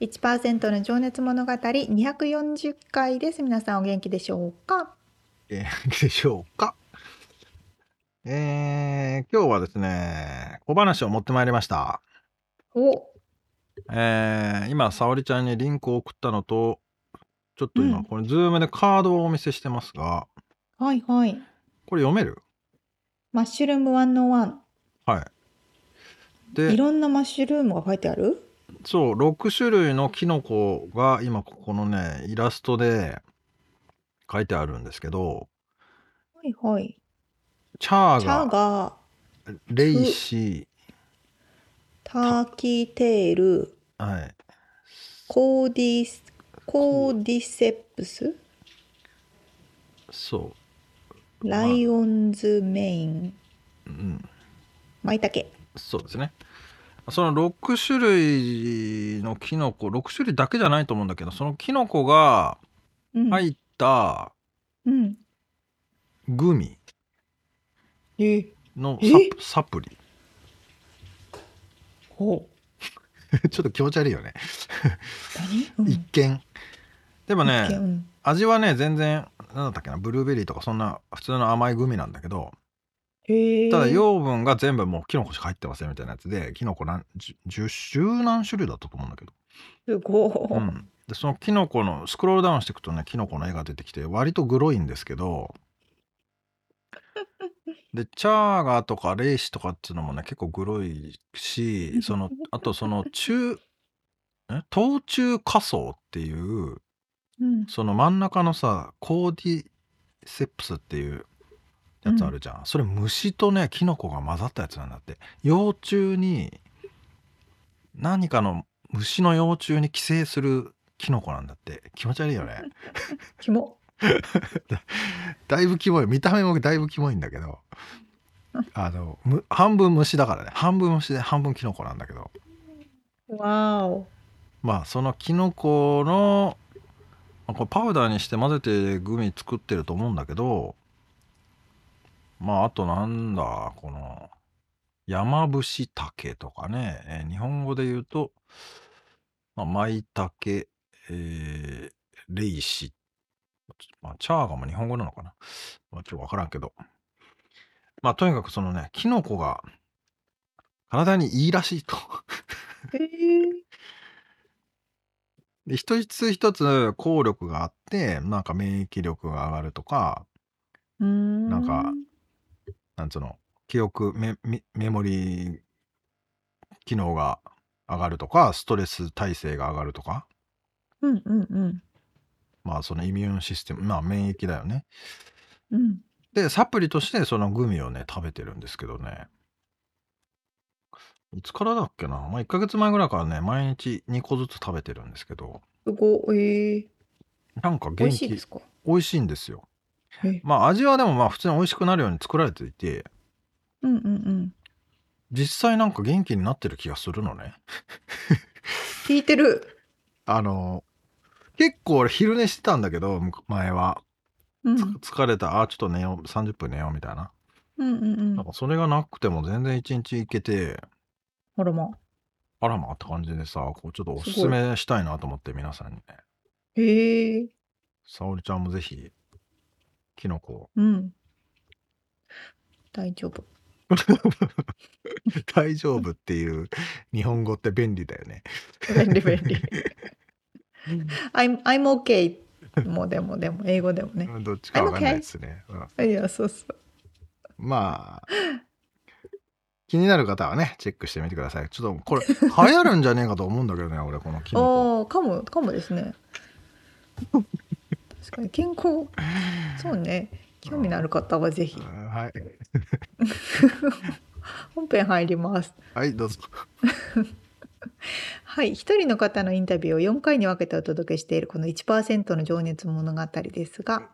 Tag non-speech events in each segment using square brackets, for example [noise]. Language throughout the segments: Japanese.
1%の情熱物語240回です。皆さんお元気でしょうか？元気でしょうか？[laughs] えー、今日はですね、小話を持ってまいりました。おえー、今、沙織ちゃんにリンクを送ったのと、ちょっと今、これ、ズームでカードをお見せしてますが、はいはい。これ読める？Mushroom 101。はい。で、いろんなマッシュルームが書いてある？そう、6種類のキノコが今ここのね、イラストで書いてあるんですけど、はいはい。 cha- chaga、レイシ turkey tail、ー、はい、コーディス、 cordyceps、そう、ライオンズメイン、うん、マイタケ。そうですね。その6種類のキノコ6種類だけじゃないと思うんだけどそのキノコが入ったグミのササプリ。ほう。[laughs] ちょっと気持ち悪いよね。うん、一見。でもね、うん、味はね全然何だったっけなブルーベリーとかそんな普通の甘いグミなんだけどただ養分が全部もうキノコしか入ってませんみたいなやつでキノコ何十十何種類だったと思うんだけど。すごい、うん、でそのキノコのスクロールダウンしていくとねキノコの絵が出てきて割とグロいんですけど。[laughs] でチャーガーとかレイシとかっていうのもね結構グロいしそのあとその中冬虫夏草っていう、うん、その真ん中のさコーディセップスっていうやつあるじゃん、それ虫とねキノコが混ざったやつなんだって。幼虫に何かの虫の幼虫に寄生するキノコなんだって。気持ち悪いよね。キモ。[laughs] だいぶキモい。見た目もだいぶキモいんだけど。あの半分虫だからね。半分虫で半分キノコなんだけど。わお。まあそのキノコのこれパウダーにして混ぜてグミ作ってると思うんだけどまあ、あとなんだ、この、山伏竹とかね、えー日本語で言うと、まあ、舞茸、えー、レイシ、まあ、チャーガも日本語なのかな。まあ、ちょっとわからんけど。まあ、とにかくそのね、キノコが体にいいらしいと。へえ。で、一つ一つ効力があって、なんか免疫力が上がるとか、なんかなんつうの、記憶メ、メメモリー機能が上がるとか、ストレス耐性が上がるとか、うんうんうん。まあそのイミューンシステム、まあ免疫だよね。うん。で、サプリとしてそのグミをね、食べてるんですけどね。いつからだっけな？まあ1ヶ月前ぐらいからね、毎日2個ずつ食べてるんですけど、すごい。なんか美味しいですか？美味しいんですよ。まあ味はでもまあ普通に美味しくなるように作られていて、うんうんうん。実際なんか元気になってる気がするのね。聞いてる。あの、結構俺昼寝してたんだけど、前は。うん、疲れた、あ、ちょっと寝よう、30分寝ようみたいな。うんうんうん。なんかそれがなくても全然一日いけて、あらま。あらまって感じでさ、こうちょっとおすすめしたいなと思って皆さんにね。へえ。沙織ちゃんもぜひキノコ。うん。大丈夫。[laughs] 大丈夫っていう日本語って便利だよね。便利便利。[laughs] I'm, I'm okay もうでもでも英語でもねうんどっちかわかんないですね。うんいやそうそうまあ、気になる方はね、チェックしてみてください。ちょっとこれ、流行るんじゃねえかと思うんだけどね、俺、このキノコ。ああかもかもですね確かに。健康。そうね。興味のある方はぜひ。うんはい。[laughs] 本編入ります。はい、どうぞ。[laughs] はい。一人の方のインタビューを4回に分けてお届けしているこの1%の情熱物語ですが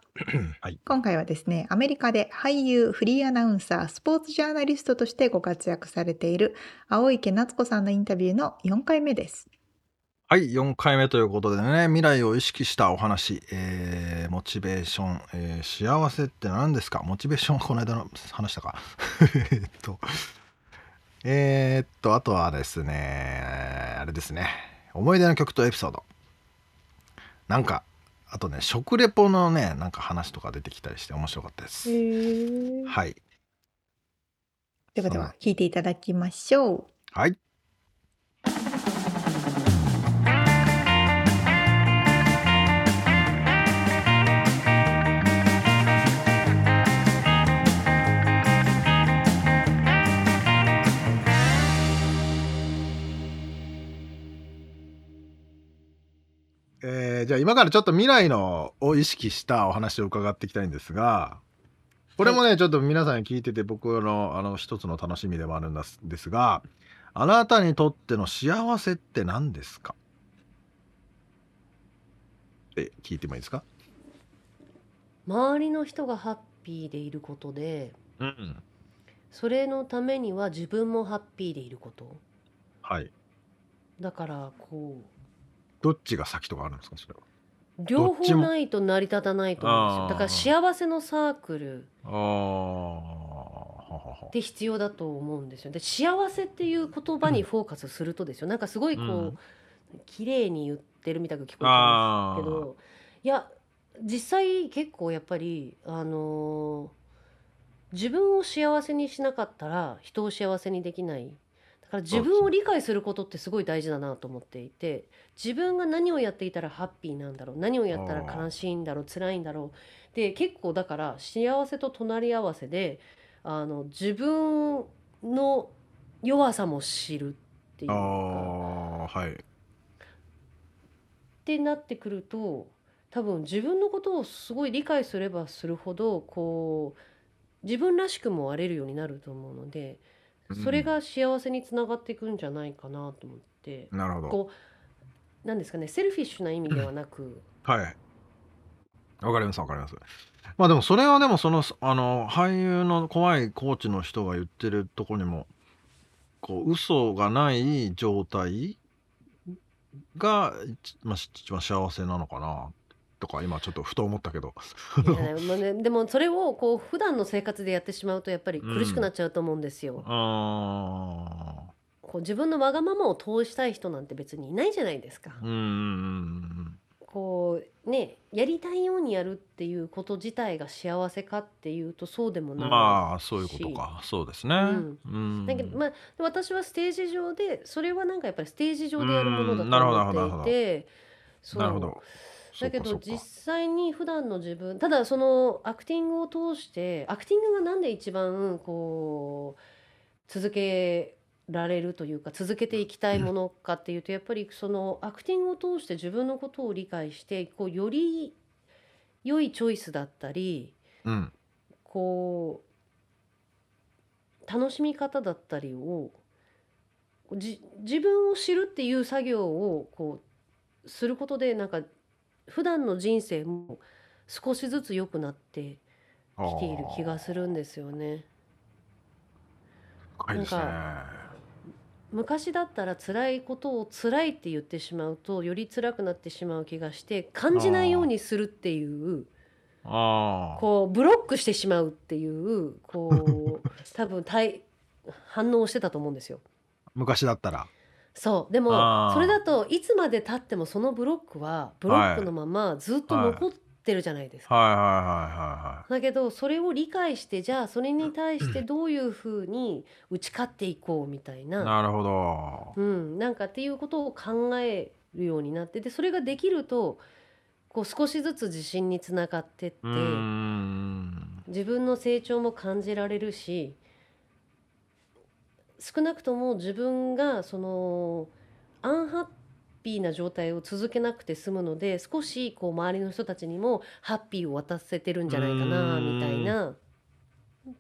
はい。[clears throat] 今回はですねアメリカで俳優フリーアナウンサースポーツジャーナリストとしてご活躍されている青池夏子さんのインタビューの4回目ですはい、4回目ということでね、未来を意識したお話、えーモチベーション、えー幸せって何ですか？モチベーションはこの間の話したか？[laughs] えっと、えーっと、あとはですね、あれですね、思い出の曲とエピソード。なんか、あとね、食レポのね、なんか話とか出てきたりして面白かったです。ではい。はでは聞いていただきましょうはい。えーじゃあ今からちょっと未来のを意識したお話を伺っていきたいんですがこれもね、ちょっと皆さんに聞いてて僕のあの一つの楽しみでもあるんですですがあなたにとっての幸せって何ですか？って聞いてもいいですか？周りの人がハッピーでいることでうん。それのためには自分もハッピーでいること。はい。だからこどっちが先とかあるんですかそれは？う両方ないと成り立たないと思うんですよ。だから幸せのサークルって必要だと思うんですよ。で幸せっていう言葉にフォーカスするとですよ。なんかすごいこう、うん。綺麗に言ってるみたく聞こえてますけどいや実際結構やっぱりあのー自分を幸せにしなかったら人を幸せにできないだから自分を理解することってすごい大事だなと思っていて自分が何をやっていたらハッピーなんだろう何をやったら悲しいんだろう辛いんだろう。で結構だから幸せと隣り合わせであの自分の弱さも知るっていうあか。あはい。ってなってくると多分自分のことをすごい理解すればするほどこう自分らしくもあれるようになると思うのでそれが幸せにつながっていくんじゃないかなと思って、なるほど。こうなんですかねセルフィッシュな意味ではなく、はい。わかりますわかります。まあでもそれはでもそのあの俳優の怖いコーチの人が言ってるとこにもこう嘘がない状態が一,、まあ、一番幸せなのかなとか今ちょっとふと思ったけど。まあね、でもそれをこう普段の生活でやってしまうとやっぱり苦しくなっちゃうと思うんですよ。[laughs] あこう自分のわがままを通したい人なんて別にいないじゃないですか。ーうんうんうんこうねやりたいようにやるっていうこと自体が幸せかっていうとそうでもうんない。まあそういうことか。そうですね。うん。うん。だけどまあ私はステージ上でそれはなんかやっぱりステージ上でやるものだうん。なるほどと思っていてそう。なるほどだけど実際に普段の自分ただそのアクティングを通してアクティングがなんで一番こう続けられるというか続けていきたいものかっていうとやっぱりそのアクティングを通して自分のことを理解してこうより良いチョイスだったりうん。こう楽しみ方だったりをじ自分を知るっていう作業をこうすることでなんか普段の人生も少しずつ良くなってきている気がするんですよね。なん昔だったら辛いことを辛いって言ってしまうとより辛くなってしまう気がして感じないようにするっていうああこうブロックしてしまうっていうこう [laughs] 多分対反応をしてたと思うんですよ。昔だったらそう。でもあー。それだといつまで経ってもそのブロックはブロックのままずっと残ってるじゃないですか。はいはいはいはだけどそれを理解してじゃあそれに対して [clears throat] どういうふうに打ち勝っていこうみたいな、いはいなるほど。うん、なんかっていうことを考えるようになってでそれができるとこう少しずつ自信につながってってうーん。自分の成長も感じられるし少なくとも自分がそのアンハッピーな状態を続けなくて済むので少しこう周りの人たちにもハッピーを渡せてるんじゃないかなうん。みたいな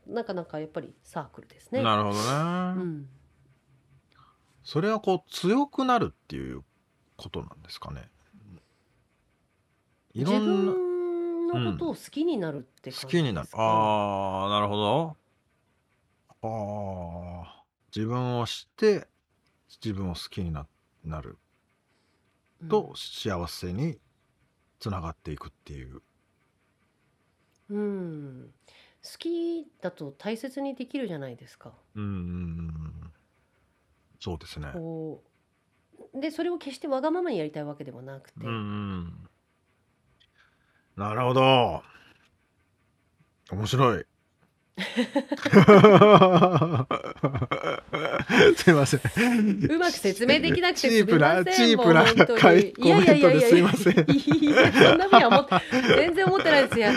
なかなかやっぱりサークルですね。なるほどね、うん、それはこう強くなるっていうことなんですかね。い自ろんな分のことを好きになるって感じ好きになる。ああなるほど。ああ自分を知って自分を好きにななる。うん。と幸せにつながっていくっていう、うん、好きだと大切にできるじゃないですか。うんうんうんそうですね。こう。でそれを決してわがままにやりたいわけではなくて、うんうん。なるほど。面白い [laughs] すいません。うまく説明できなくてすみチープなませんチープなもう本当に。回いやいやいやいやコメントですいませんいやそんなふうには思って全然思ってないですよ。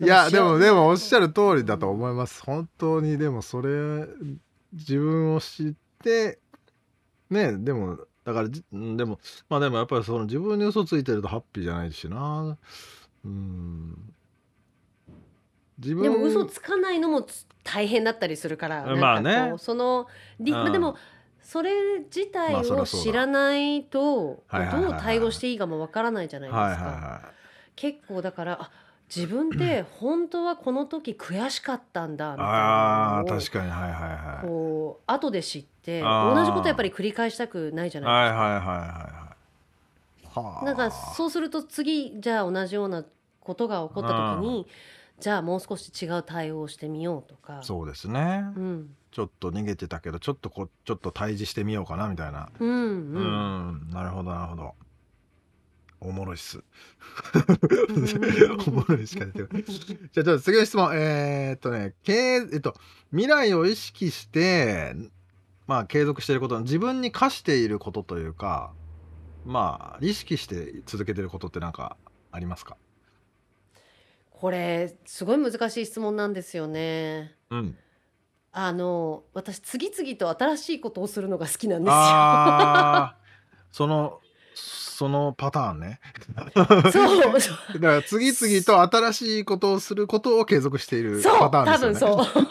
いやでもでもおっしゃるる通りだと思います。本当にでもそれ自分を知ってねでもだからでもまあでもやっぱりその自分に嘘ついてるとハッピーじゃないしな。うん自分。でも嘘つかないのもつ大変だったりするからまあね。そのりうん。でもそれ自体を知らないとどう対応していいかもわからないじゃないですか。結構だからあ自分って本当はこの時悔しかったんだみいたいああなのを確かに。はいはいはい。こう後で知って同じことやっぱり繰り返したくないじゃないですか。はいはいはいはい。なんかそうすると次じゃあ同じようなことが起こった時にじゃあもう少し違う対応をしてみようとか。そうですね、うん。ちょっと逃げてたけどちょっとこうちょっと対峙してみようかなみたいな。うんううん。んなるほどなるほど。おもろいっす。ん [laughs] おもろいしか出てこない。じゃあちょっと次の質問。えー、っとね経営えっと未来を意識してまあ継続していること自分に課していることというかまあ意識して続けてることって何かありますか？これすごい難しい質問なんですよね。うん。あの私次々と新しいことをするのが好きなんですよ。ああそのそのパターンね。[laughs] そう。そ [laughs] うだから次々と新しいことをすることを継続しているそうパターンですよ分そう。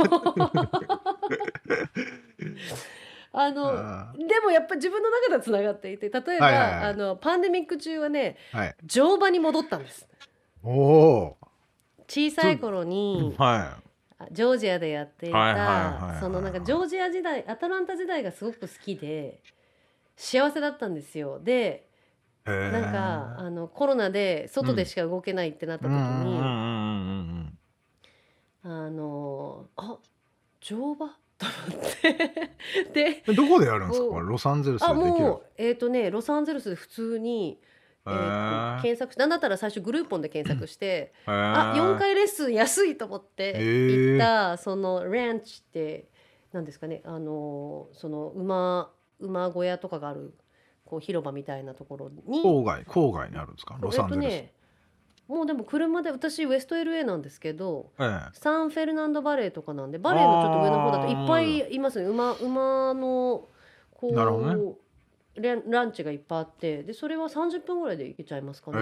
[laughs] あのあでもやっぱ自分の中ではつながっていて例えば、はいはいはい。あのパンデミック中はねーはい。乗馬に戻ったんです。おお小さい頃にー。はジョージアでやっていたそのなんかジョージア時代アトランタ時代がすごく好きで幸せだったんですよでなんかあのコロナで外でしか動けないってなった時に、うんうんあのあ乗馬？[laughs] と思ってでうん。どこでやるんですか？おこれロサンゼルスであできる？もうえっ、とねロサンゼルスで普通に、えへー。検索しなんだったら最初グルーポンで検索して、あ4回レッスン安いと思って行ったそのランチって何ですかねあのその馬馬小屋とかがあるこう広場みたいなところに。郊外郊外にあるんですか？ロサンゼルス。えっとねもうでも車で私ウエスト LA なんですけどええ。サンフェルナンドバレーとかなんでバレーのちょっと上の方だといっぱいいますね。馬馬のこなるほどう、ランランチがいっぱいあってでそれは30分ぐらいで行けちゃいますかへね、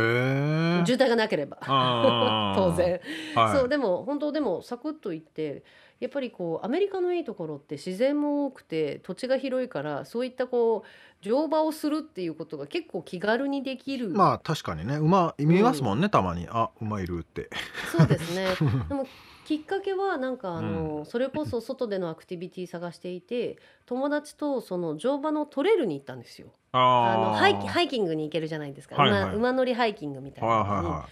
え。渋滞がなければ。[laughs] 当然、はい。そうでも本当でもサクッと行ってやっぱりこうアメリカのいいところって自然も多くて土地が広いからそういったこう乗馬をするっていうことが結構気軽にできる、まあ確かにね。馬見ますもんね、たまに。あ馬いるって。そうですね。でもきっかけはなんかあの、それこそ外でのアクティビティ探していて友達とその乗馬のトレイルに行ったんですよ。あのハイキハイキングに行けるじゃないですか、はいはい。馬馬乗りハイキングみたいなのに、はいは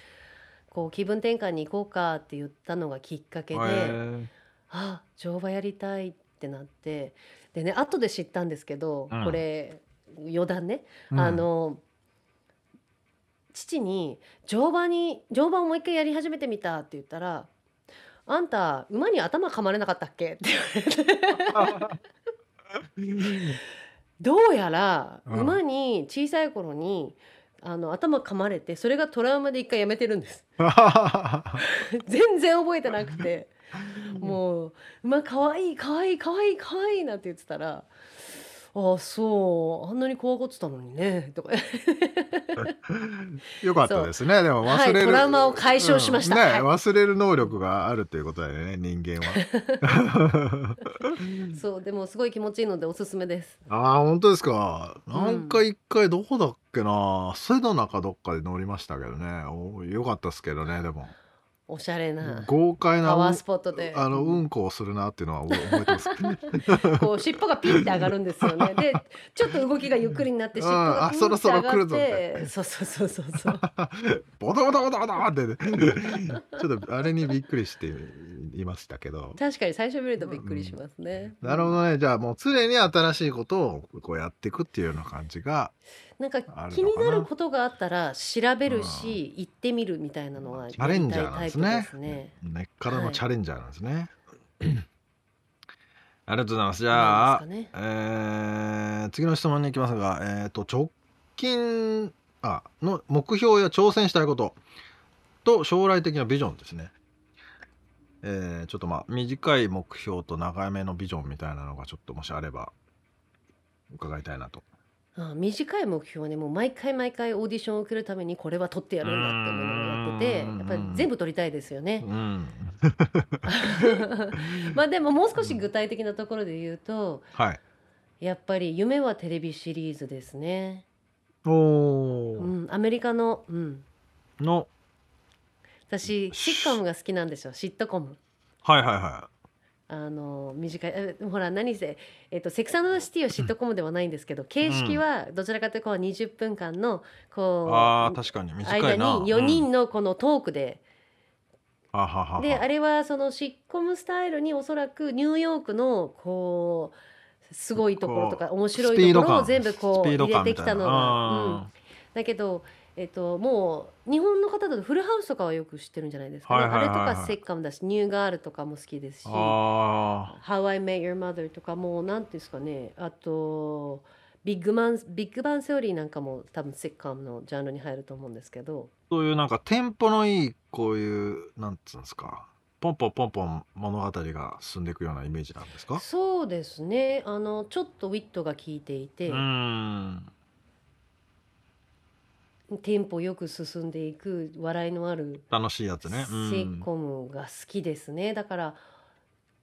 こう気分転換に行こうかって言ったのがきっかけで、あ乗馬やりたいってなって。でね後で知ったんですけど、うん。これ余談ね、うん。あの父に乗馬に乗馬をもう一回やり始めてみたって言ったら「あんた馬に頭噛まれなかったっけ?」って言われて。[laughs] どうやらうん。馬に小さい頃にあの頭噛まれてそれがトラウマで一回やめてるんです。[laughs] 全然覚えてなくて。もう「馬かわいいかわいいかわいいかわいい」なんて言ってたら「ああそう。あんなに怖がってたのにね」とか。[laughs] よかったですね。でも忘れる、はいトラウマを解消しました。うん。ね、はい。忘れる能力があるということだよね人間は。[laughs] そうでもすごい気持ちいいのでおすすめです。ああ本当ですか。ん。なんか一回どこだっけな。セドナかどっかで乗りましたけどね。およかったですけどねでもおしゃれな豪快なパワースポットで。あのうんこをするなっていうのは覚えてます。[laughs] こう尻尾がピンって上がるんですよね。でちょっと動きがゆっくりになって尻尾がピンって上がってあそろそろ来るぞってそうそうそうそうそう。[laughs] ボタボタボタボタってね。[laughs] ちょっとあれにびっくりしていましたけど。確かに最初見るとびっくりしますね。なるほどね。じゃあもう常に新しいことをこうやっていくっていうような感じがなんか気になることがあったら調べるし、行ってみるみたいなのはチャレンジャーなんですね。ね。根っからのチャレンジャーなんですね、[clears throat] ありがとうございます。じゃあ、なんですかえー次の質問に行きますが、えー、と直近あの目標や挑戦したいこと。と将来的なビジョンですね。えーちょっとまあ短い目標と長めのビジョンみたいなのがちょっともしあれば伺いたいなと。あ短い目標はねもう毎回毎回オーディションを受けるためにこれは取ってやるんだってものをやっててうんやっぱり全部取りたいですよねう。ん、[laughs] まあでももう少し具体的なところで言うとはい。やっぱり夢はテレビシリーズですね。おおう、ん、アメリカの、うん、の私シットコムが好きなんですよシットコム。はいはいはあの短いえほら何せ、えっとセクサンドシティはシットコムではないんですけど形式はどちらかというとこう20分間のこい。ああう確かに短間いな。に4人のこのトークで、うん、ははは。はであれはそのシッコムスタイルにおそらくニューヨークのこうすごいところとか面白いところを全部こう入れてきたのが、うん、だけど、えっと、もう日本の方だとフルハウスとかはよく知ってるんじゃないですか。ね、はいはいはいはい。あれとかセッカムだしニューガールとかも好きですし。あ How I Met Your Mother とかもうなんていうんですかね。あとビッグマンビッグバンセオリーなんかも多分セッカムのジャンルに入ると思うんですけど。そういうなんかテンポのいいこういうなんつうんですか。ポンポンポンポン物語が進んでいくようなイメージなんですか？そうですね。あのちょっとウィットが効いていて、テンポよく進んでいく笑いのある楽しいやつね。うんセッコムが好きですねだから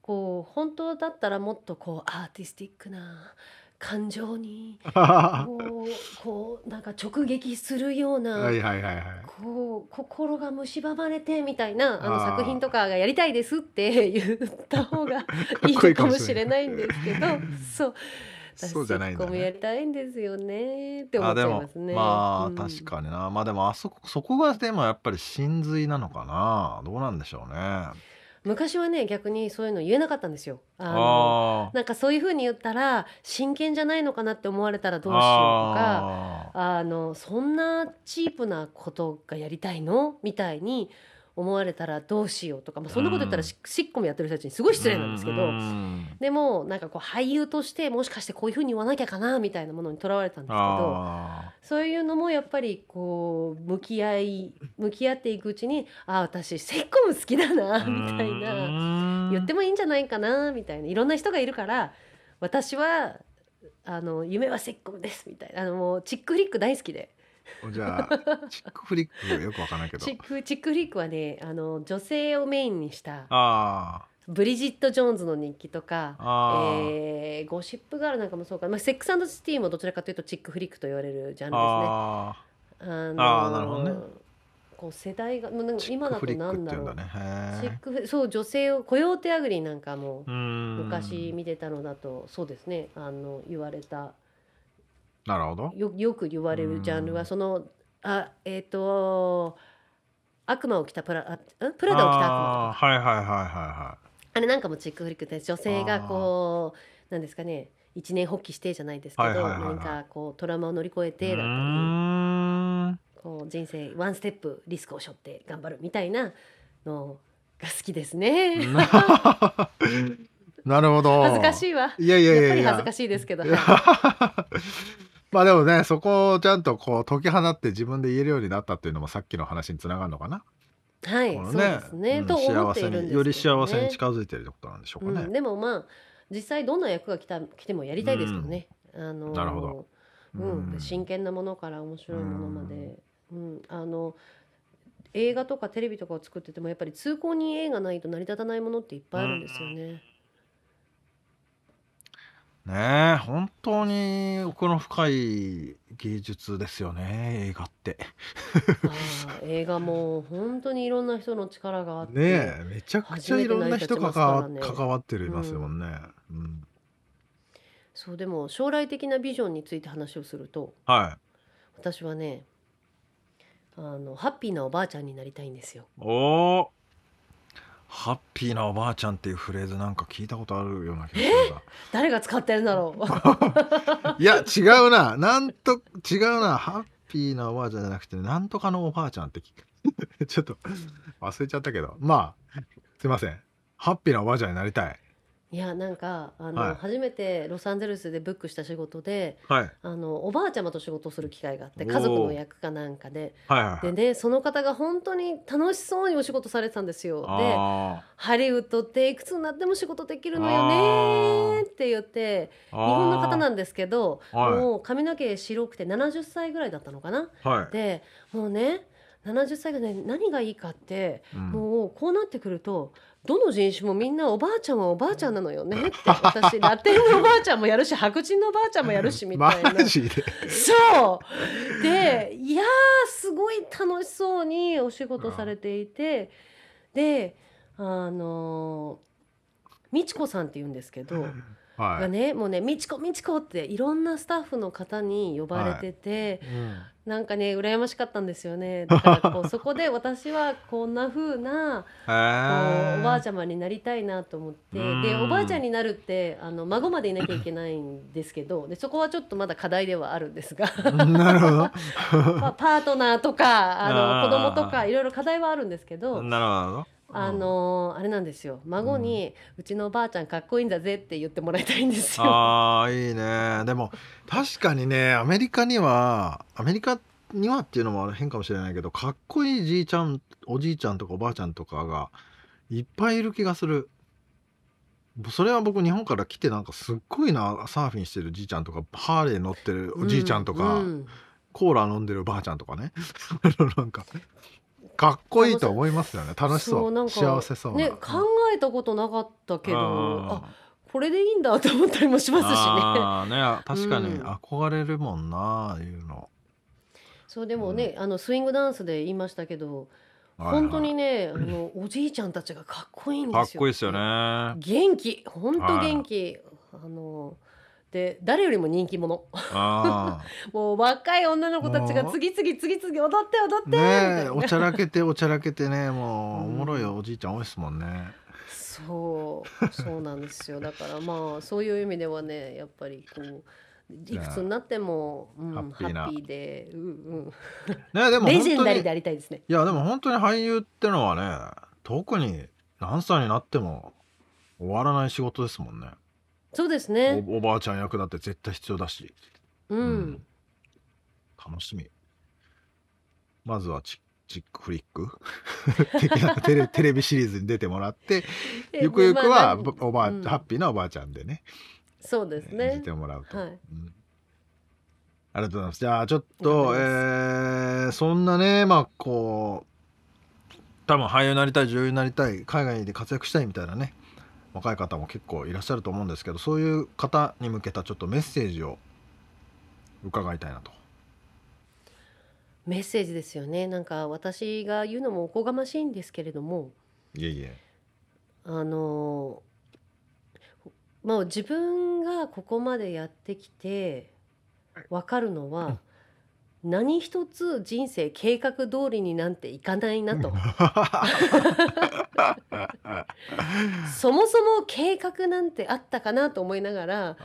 こう本当だったらもっとこうアーティスティックな感情に [laughs] こうこうなんか直撃するような、はいはいはいはい。こう心が蝕まれてみたいなあの作品とかがやりたいですって言った方がかいいかもしれないんですけどそうそうじゃないんだね。私セッコムやりたいんですよね。って思っちあでもゃいますね。まあうん。確かにな、まあでもあそこそこがでもやっぱり真髄なのかな。どうなんでしょうね。あ昔はね逆にそういうの言えなかったんですよ。あのあなんかそういうふうに言ったら真剣じゃないのかなって思われたらどうしようとかああのそんなチープなことがやりたいの？みたいに思われたらどうしようとか、まあ、そんなこと言ったらうん。しシッコムやってる人たちにすごい失礼なんですけど、うん。でもなんかこう俳優としてもしかしてこういうふうに言わなきゃかなみたいなものにとらわれたんですけどあそういうのもやっぱりこう向き合い向き合っていくうちにあ私セッコム好きだなーみたいなうん言ってもいいんじゃないかなみたいないろんな人がいるから私はあの夢はセッコムですみたいなあのもうチックフリック大好きでじゃあ chickフリックよくわかんないけど。 chick chick flick はねあの女性をメインにしたあブリジット・ジョーンズの日記とかえーゴシップガールなんかもそうか、まあ、セックスシティもどちらかというと chick flick と言われるジャンルですね。ああなるほどね。こう世代がもうなんか今だとなんだろう。チックフそう女性をコヨーテアグリーなんかもうん。昔見てたのだとそうですね。あの言われたなるほど。よよく言われるジャンルうんはそのあえっ、と悪魔を着たプラあん？プラダを着た悪魔はいはいはいはいはあれなんかもチックフリックで女性がこうなんですかね。一年発起してじゃないですけど、はいはいはいはい。何かこうトラウマを乗り越えいてだったりこう人生ワンステップリスクを背負って頑張るみたいなのが好きですね。[laughs] なるほど。恥ずかしいわ。いやいやいやっや。いやぱり恥ずかしいですけど、は [laughs] まあでもねそこをちゃんとこう解き放って自分で言えるようになったっていうのもさっきの話につながるのかな、い、はいこのそうですね、うんと思幸せっているんですね、により幸せに近づいてるってことなんでしょうかね、うん、でもまあ実際どんな役が来た来てもやりたいですけどね、あのなるほど。うん真剣なものから面白いものまで、うん。あの映画とかテレビとかを作っててもやっぱり通行人映画ないと成り立たないものっていっぱいあるんですよね。ねえ本当に奥の深い芸術ですよね映画って。映画も本当にいろんな人の力があって、ねえめちゃくちゃいろんな人関わ初めて成り立ちますからね関わってるますもんね、うん。そうでも将来的なビジョンについて話をするとはい。私はねあのハッピーなおばあちゃんになりたいんですよ。おおハッピーなおばあちゃんっていうフレーズなんか聞いたことあるような気がするな。[laughs] 誰が使ってるんだろう？[laughs] いや違うな。なんと違うな。ハッピーなおばあちゃんじゃなくてなんとかのおばあちゃんって聞く。[laughs] ちょっと忘れちゃったけど。まあすいません。ハッピーなおばあちゃんになりたいいやなんかあの、はい。初めてロサンゼルスでブックした仕事ではい。あのおばあちゃまと仕事をする機会があっておー家族の役かなんかで。はいはいはい。でねその方が本当に楽しそうにお仕事されてたんですよ。であハリウッドっていくつになっても仕事できるのよねって言ってー。日本の方なんですけどはい。もう髪の毛白くて70歳ぐらいだったのかな？はい、でもうね70歳がね何がいいかってうん。もうこうなってくるとどの人種もみんなおばあちゃんはおばあちゃんなのよね。って私ラテンのおばあちゃんもやるし白人のおばあちゃんもやるしみたいな。[laughs] そう。でいやーすごい楽しそうにお仕事されていて。であの美智子さんって言うんですけどはい、がねもうね「美智子美智子」っていろんなスタッフの方に呼ばれてて、うんなんかね羨ましかったんですよね。だからこう [laughs] そこで私はこんな風なこうおばあちゃまになりたいなと思ってうん。でおばあちゃんになるってあの孫までいなきゃいけないんですけどでそこはちょっとまだ課題ではあるんですが。ゃなるほ [laughs] まあパートナーとかあの子供とかいろいろ課題はあるんですけどどなるほどあのあれなんですよ。孫に、うちのおばあちゃんかっこいいんだぜって言ってもらいたいんですよ。あーいいね。でも確かにねアメリカにはアメリカにはっていうのも変かもしれないけどかっこいいじいちゃんおじいちゃんとかおばあちゃんとかがいっぱいいる気がする。それは僕日本から来てなんかすっごいなサーフィンしてるじいちゃんとかハーレー乗ってるおじいちゃんとか、うん。コーラ飲んでるばあちゃんとかね。[laughs] なんかかっこいいと思いますよね。楽しそう。なんか幸せそうな、ね考えたことなかったけどああこれでいいんだと思ったりもしますしね。あーね。確かに。うん。憧れるもんなああいうの、そうでもね、あのスイングダンスで言いましたけど、はいはい。本当にねあのおじいちゃんたちがかっこいいんですよ。かっこいいですよね。元気。本当元気、あので誰よりも人気者。あ [laughs] もう若い女の子たちが次々次々踊って踊って。ねおちゃらけておちゃらけてね。もうおうんもろいおじいちゃん多いですもんね。そう。そうなんですよ。だからまあそういう意味ではねやっぱりこういくつになっても、うん、ハッピーで、うんうん、ねでもレジェンダリーでありたいですね。いやでも本当に俳優ってのはね特に何歳になっても終わらない仕事ですもんねそうですね。おおばあちゃん役だって絶対必要だし。うん。うん。楽しみ。まずはチチックフリック？[laughs] 的な [laughs] テレテレビシリーズに出てもらってえゆくゆくはまあおばあ、うん。ハッピーなおばあちゃんでね。そうです演ねじて。もらうと、はい。うん。ありがとうございます。じゃあちょっあとえーそんなねまあこう多分俳優になりたい女優になりたい海外で活躍したいみたいなね若い方も結構いらっしゃると思うんですけどそういう方に向けたちょっとメッセージを伺いたいなと。メッセージですよね。なんか私が言うのもおこがましいんですけれども、いえいえあのまあ自分がここまでやってきてわかるのは、何一つ人生計画通りになんていかないなと。[laughs] そもそも計画なんてあったかなと思いながら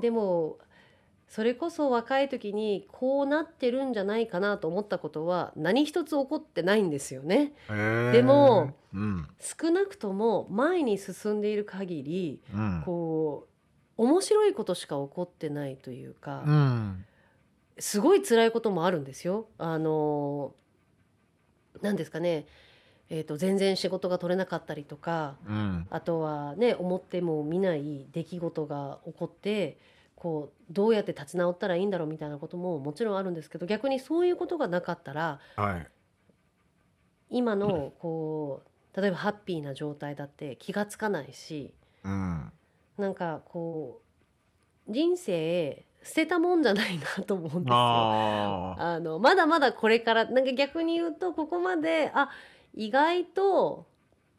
でもそれこそ若い時にこうなってるんじゃないかなと思ったことは何一つ起こってないんですよね。でも、うん。少なくとも前に進んでいる限りうん。こう面白いことしか起こってないというか、うんすごい辛いこともあるんですよ。あの何ですかね、えー、と全然仕事が取れなかったりとかうん。あとはね思っても見ない出来事が起こってこうどうやって立ち直ったらいいんだろうみたいなことももちろんあるんですけど逆にそういうことがなかったらはい。今のこう例えばハッピーな状態だって気がつかないしうん。なんかこう人生捨てたもんじゃないなと思うんですよ。あのまだまだこれからなんか逆に言うとここまであ意外と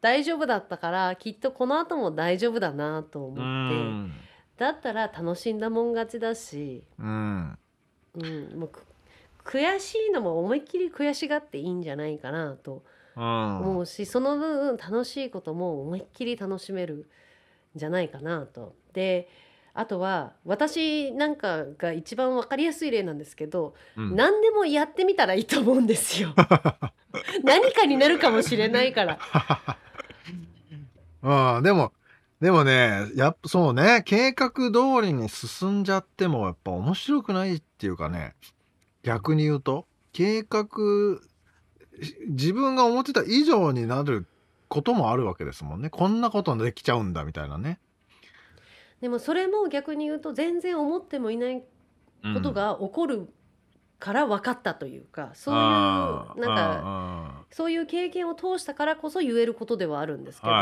大丈夫だったからきっとこの後も大丈夫だなと思うって、んだったら楽しんだもん勝ちだし、うんうん、もうく悔しいのも思いっきり悔しがっていいんじゃないかなとうん思うしその分楽しいことも思いっきり楽しめるんじゃないかなと。であとは私なんかが一番分かりやすい例なんですけど、うん何でもやってみたらいいと思うんですよ。[laughs] 何かになるかもしれないから。[laughs] ああでもでもねやっぱそうね計画通りに進んじゃってもやっぱ面白くないっていうかね逆に言うと計画し自分が思ってた以上になることもあるわけですもんねこんなことできちゃうんだみたいなね。でもそれも逆に言うと全然思ってもいないことが起こるから分かったというか、そういうなんかあそういう経験を通したからこそ言えることではあるんですけど、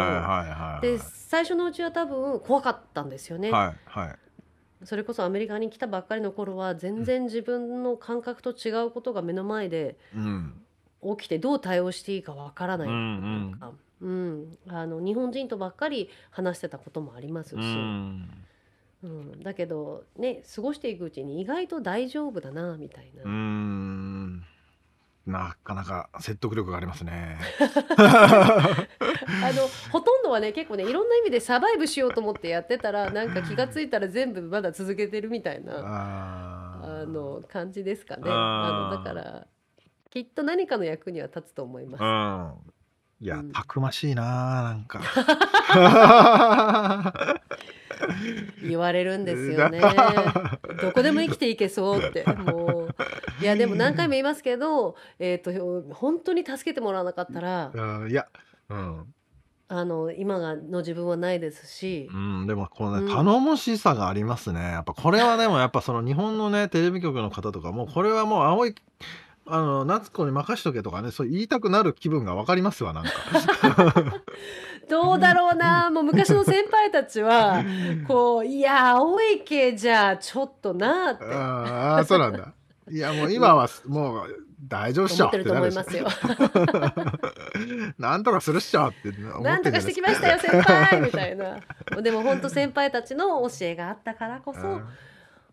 で最初のうちは多分怖かったんですよね。はいはい。それこそアメリカに来たばっかりの頃は全然自分の感覚と違うことが目の前でうん。起きてどう対応していいかわからないとうんか、うん。あの日本人とばっかり話してたこともありますし、ううん。んだけどね過ごしていくうちに意外と大丈夫だなみたいな、うーん。なかなか説得力がありますね。[laughs] あのほとんどはね結構ねいろんな意味でサバイブしようと思ってやってたらなんか気がついたら全部まだ続けてるみたいなあの感じですかね。あのだからきっと何かの役には立つと思います。うん。いや、うんたくましいなあなんか。言われるんですよね。[laughs] どこでも生きていけそうってもういやでも何回も言いますけど、えっ、と本当に助けてもらわなかったらうんいや、うん、あの今がの自分はないですしう、ん、でもこのね、うん頼もしさがありますね。やっぱこれはでもやっぱその日本のねテレビ局の方とかもこれはもう青いあの夏子に任しとけとかねそう言いたくなる気分がわかりますわなんか。[laughs] [laughs] どうだろうなもう昔の先輩たちは [laughs] こういや青い系じゃちょっとなってああそうなんだ。いやもう今はもう大丈夫っしょ思ってると思いますよ。なんとかするっしょってなんとかしてきましたよ先輩みたいな。でも本当先輩たちの教えがあったからこそ、うん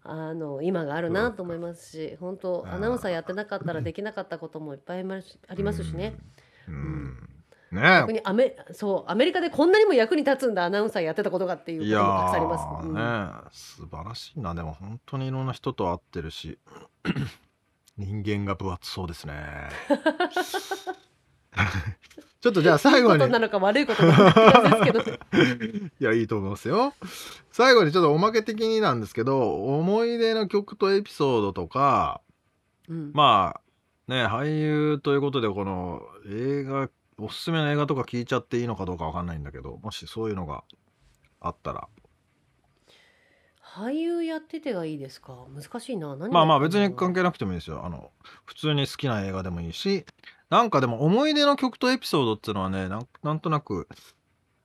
あの今があるなと思いますし本当うんアナウンサーやってなかったらできなかったこともいっぱいありますしね。うん。ね逆にアメそうアメリカでこんなにも役に立つんだアナウンサーやってたことがっていうこともたくさんあります。うん。ーね素晴らしいな。でも本当にいろんな人と会ってるし [laughs] 人間が分厚そうですね [laughs] ちょっとじゃあ最後に。いいことなのか悪いことなのかですけど、[laughs] いやいいと思いますよ。最後にちょっとおまけ的になんですけど思い出の曲とエピソードとかうん。まあね俳優ということでこの映画おすすめの映画とか聞いちゃっていいのかどうかわかんないんだけどもしそういうのがあったら。俳優やっててがいいですか？難しいな。何まあまあ別に関係係なくてもいいですよ。あの普通に好きな映画でもいいしなんかでも思い出の曲とエピソードっていうのはねなんなんとなく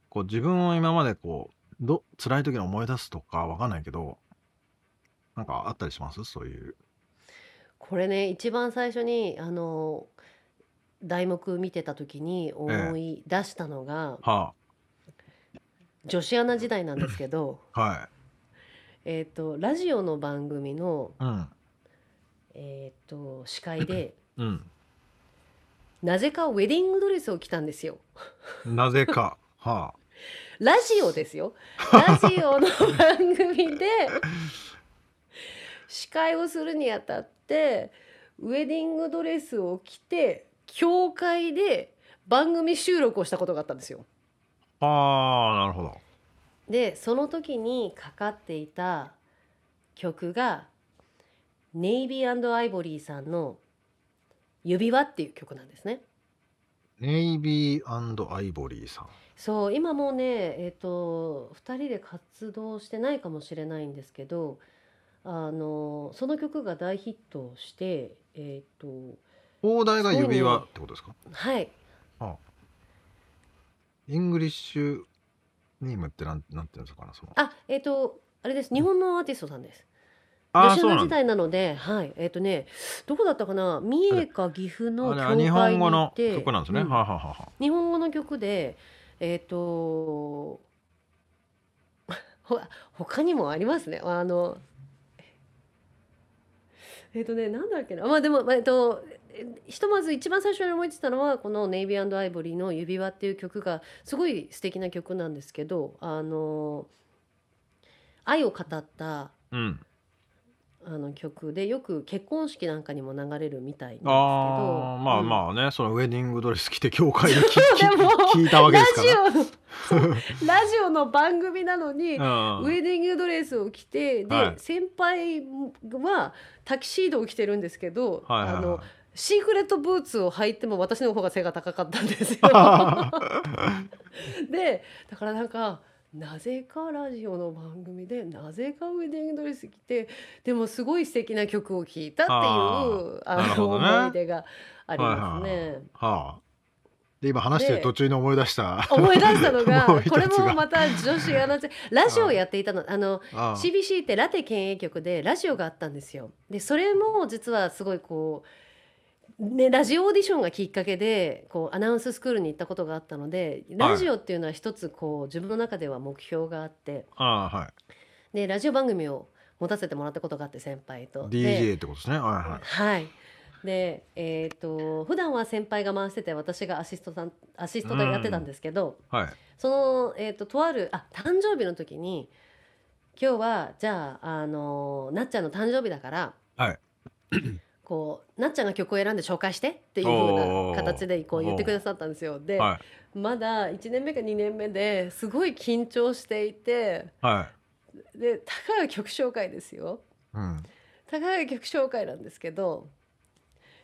こう自分を今までこうど辛い時に思い出すとかわかんないけどなんかあったりします？そういう。これね一番最初にあの題目見てた時に思い出したのが、は女子アナ時代なんですけどあ [laughs] はい。えっとラジオの番組の、うん。えっと司会でうんなぜかウェディングドレスを着たんですよ。なぜかはラジオですよ。ラジオの番組で司会をするにあたってウェディングドレスを着て教会で番組収録をしたことがあったんですよ。ああなるほどでその時にかかっていた曲がネイビーアイボリーさんの「指輪」っていう曲なんですね。ネイビーアイボリーさん。そう今もうねえっ、と2人で活動してないかもしれないんですけどあのその曲が大ヒットしてえっ、と放題が指輪ってことですか？はい。イングリッシュネームってなんなんていうんですかなその。あえっ、とあれです。日本のアーティストさんです。吉そうなんだ野時代なので、はい、えっ、とね、どこだったかな、三重か岐阜のあれ教会に行日本語のって、曲なんですね、うん。はあはあはあは日本語の曲で、えっ、と、ほ他にもありますね。あの、えっ、とね、なんだっけな、まあでも、まあえっ、と、えひとまず一番最初に思いついたのはこの「ネイビーアイボリー」の「指輪」っていう曲がすごい素敵な曲なんですけどあの愛を語ったうんあの曲でよく結婚式なんかにも流れるみたいなんですけど。ああまああ、まあね、そのウェディングドレス着て教会で聞聞聞いたわけですから。ラジオのラジオの番組なのに、うん。ウェディングドレスを着てで、はい。先輩はタキシードを着てるんですけど、はいはいはい。あのシークレットブーツを履いても私の方が背が高かったんですよ。[laughs] でだからなんかなぜかラジオの番組でなぜかウェディングドレス着てでもすごい素敵な曲を聴いたっていうあの思い出がありますね。はあ。で今話してる途中に思い出した。思い出したのが [laughs] これもがまた女子アナラジオをやっていたの。あのああ CBC ってラテ県営局でラジオがあったんですよ。でそれも実はすごいこうね、ラジオオーディションがきっかけでこうアナウンススクールに行ったことがあったのでラジオっていうのは一つこう自分の中では目標があって。ああはい。でラジオ番組を持たせてもらったことがあって先輩と。で DJ ってことですね。はいはい。はい。でえー、と普段は先輩が回してて私がアシストさんアシストでやってたんですけど、はい。その、えー、ととあるあ誕生日の時に今日はじゃあ、あのなっちゃんの誕生日だから、はい [coughs] こうなっちゃんが曲を選んで紹介してっていう風おーな形でこう言ってくださったんですよ。で、はまだ1年目か2年目ですごい緊張していていはいでたかが曲紹介ですよ。うんたかが曲紹介なんですけど、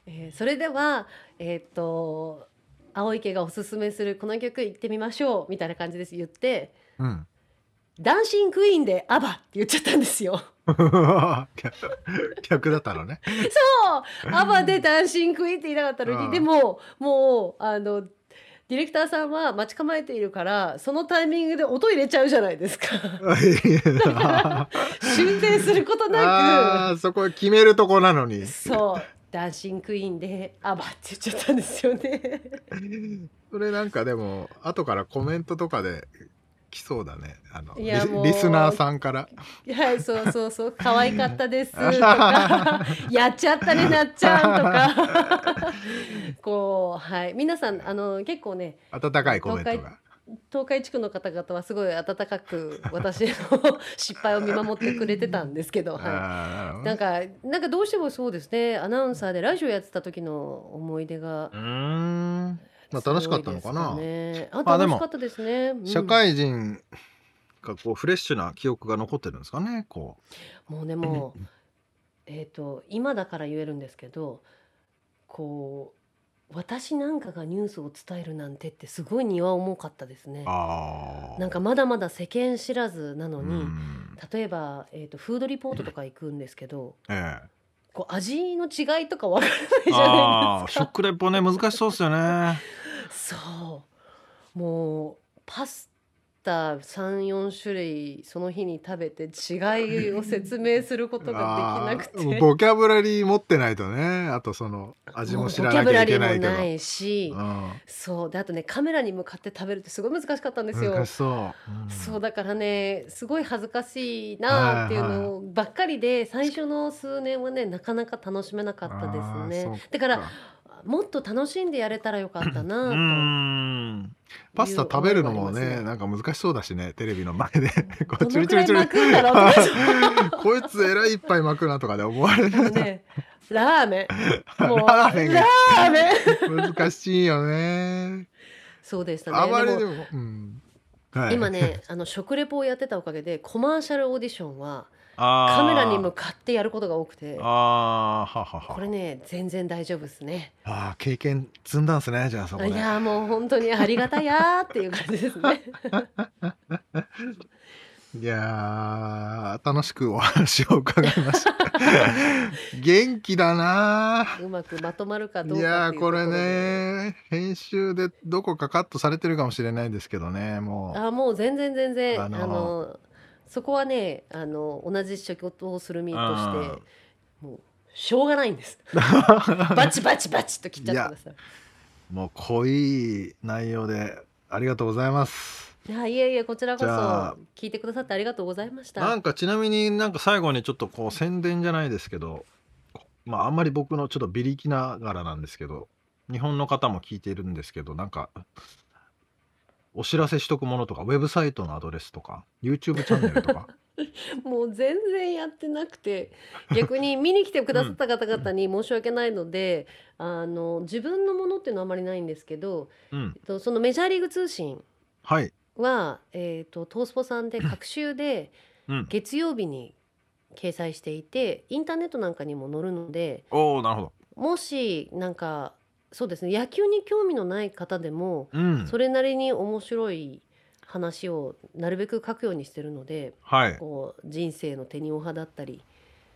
えーそれではえーっと青池がおすすめするこの曲行ってみましょうみたいな感じです言ってうん「ダンシングクイーンでアバ」って言っちゃったんですよ。[laughs] 逆逆だったのね。そう。アバでダンシングクイーンって言いなかったのに、うん。でももうあのディレクターさんは待ち構えているからそのタイミングで音入れちゃうじゃないですか。[laughs] 修正することあなあそこ決めるとこなのに。くそう。ダンシングクイーンでアバって言っちゃったんですよね。それなんかでも後からコメントとかで来そうだね。あのリスナーさんから。はい、そうそうそう、可愛かったです。[laughs] とか、[laughs] やっちゃったねなっちゃんとか。[laughs] こう、はい、皆さん、あの、結構ね、温かいコメントが。東海地区の方々はすごい温かく、私の失敗を見守ってくれてたんですけど。はあい。なんか、なんかどうしてもそうですね、アナウンサーでラジオやってた時の思い出がまあ楽しかったのかな。ね、あ、楽しかったですね。うん。社会人がこうフレッシュな記憶が残ってるんですかねこもうでも [laughs] えっと今だから言えるんですけどこう私なんかがニュースを伝えるなんてってすごい荷は重かったですね。なんかまだまだ世間知らずなのうに、ん。例えば、えー、とフードリポートとか行くんですけどええ。こう味の違いとかわからないじゃあないですか。あ食レポね難しそうですよねそう。もうパスタ34種類その日に食べて違いを説明することができなくて。ボキャブラリー持ってないとね。あとその味も知らなきゃいけないけどボキャブラリーもないし、うん。そう。であとねカメラに向かって食べるってすごい難しかったんですよ。そう、う。ん。そうだからねすごい恥ずかしいなっていうのばっかりで最初の数年はねなかなか楽しめなかったですね。だからもっと楽しんでやれたらよかったうなと。ん。パスタ食べるのもねねなんか難しそうだしねテレビの前で。[laughs] こうチュルチュルチュル。巻くんだろうとか [laughs] こいつえらいいっぱい巻くなとかで思われる。ね、ラーメン。[laughs] もうラーメンが。ラーメン。難しいよね。そうでしたね。あまりでもうん。はい。今ね、あの食レポをやってたおかげでコマーシャルオーディションはカメラに向かってやることが多くて、あー。ははは。これね全然大丈夫ですね。あー経験積んだんですねじゃあそこで。いやーもう本当にありがたやーっていう感じですね。[laughs] いやー楽しくお話を伺いました。[laughs] 元気だなうまくまとまるかどいうかやーこれっていうところで。ね編集でどこかカットされてるかもしれないんですけどねもう。あもう全然全然ああののそこはねあの同じ仕事をする身としてうんもうしょうがないんです。[laughs] バチバチバチと切っちゃってください。もう濃い内容でありがとうございますいやいえいえこちらこそ聞いてくださってありがとうございました。なんかちなみになんか最後にちょっとこう宣伝じゃないですけどまああんまり僕のちょっとビリきながらなんですけど日本の方も聞いているんですけどなんかお知らせしとくものとかウェブサイトのアドレスとか YouTube チャンネルとか。[laughs] もう全然やってなくて逆に見に来てくださった方々に申し訳ないので、あの自分のものっていうのはあまりないんですけど、うん。えっとそのメジャーリーグ通信はい。は、えー、とトースポさんで各週でうん。月曜日に掲載していてインターネットなんかにも載るのでおおなるほど。もしなんかそうですね。野球に興味のない方でもうん。それなりに面白い話をなるべく書くようにしてるのではい。こう人生の手にお派だったり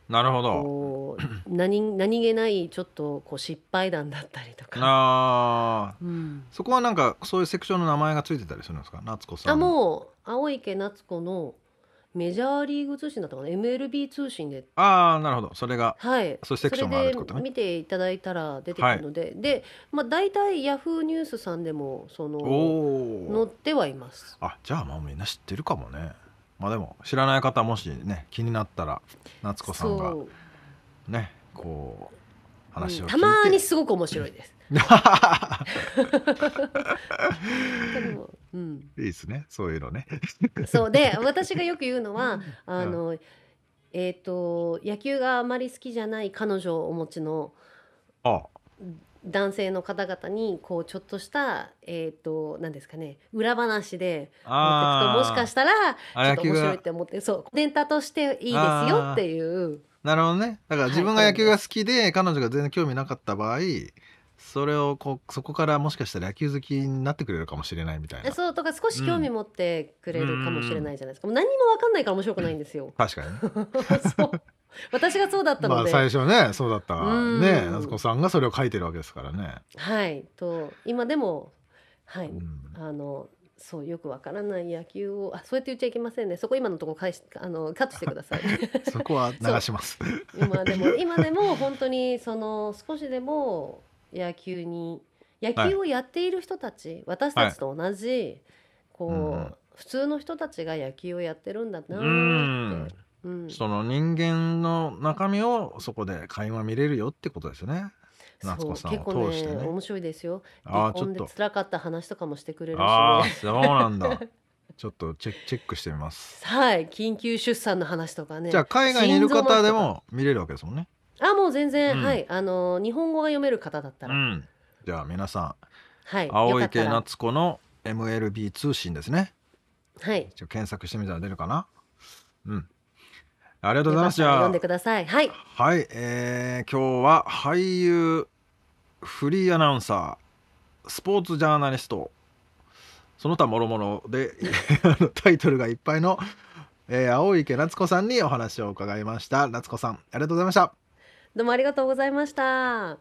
なるほど。こう何何気ないちょっとこう失敗談だったりとか。あー。うん。そこはなんかそういうセクションの名前がついてたりするんですか？夏子さんあもう青池夏子のメジャーリーグ通信だったかな？MLB 通信で。ああなるほそれがはい。そういうセクションがあるって見ていただいたら出てくるので、でまあ大体ヤフーニュースさんでもその載ってはいます。あじゃあもうみんな知ってるかもね。まあでも知らない方もしね気になったら夏子さんがそう。ねこう話を聞いて、うんたまにすごく面白いですでもうん。いいですね。そういうのね。そうで私がよく言うのはあの、えっ、と野球があまり好きじゃない彼女をお持ちのあ。男性の方々にこうちょっとしたえっ、と何ですかね裏話で持っていくとあもしかしたらあちょっと面白いって思ってそうデンタとしていいですよっていう。なるほどね。だから自分が野球が好きで、彼女が全然興味なかった場合それをこうそこからもしかしたら野球好きになってくれるかもしれないみたいな。そうとか少し興味持ってくれるかもしれないじゃないですか、もう何にも分かんないから面白くないんですよ。確かに。ね [laughs] そう。私がそうだったので、まあ最初ねそうだったうん。ね夏子さんがそれを書いてるわけですからね、はい。と今でもはい、うん。あのそうよくわからない野球をあそうやって言っちゃいけませんね。そこ今のとこ返しあのカットしてください。[laughs] そこは流します。今でも今でも本当にその少しでも野球に野球をやっている人たち、私たちと同じ、こう、うん普通の人たちが野球をやってるんだなうんーって、うん、その人間の中身をそこで垣間見れるよってことですよね。夏そう子さん結構を通してね。ね面白いですよ離ああちょっと。婚で辛かった話とかもしてくれるしねああそうなんだ。[laughs] ちょっとチェックチェックしてみます。はい緊急出産の話とかねじゃあ海外にいる方でも見れるわけですもんね。あもう全然、うん。はい。あの日本語が読める方だったら、うん。じゃあ皆さはい。ん青池よかったら。夏子の MLB 通信ですね。はい。一応検索してみたら出るかな。うん。ありがとうございます。じよかったら読んでください。はい。はい、えー今日は俳優フリーアナウンサースポーツジャーナリスト。その他もろもろであの [laughs] タイトルがいっぱいの、えー青池夏子さんにお話を伺いました。夏子さんありがとうございましたどうもありがとうございました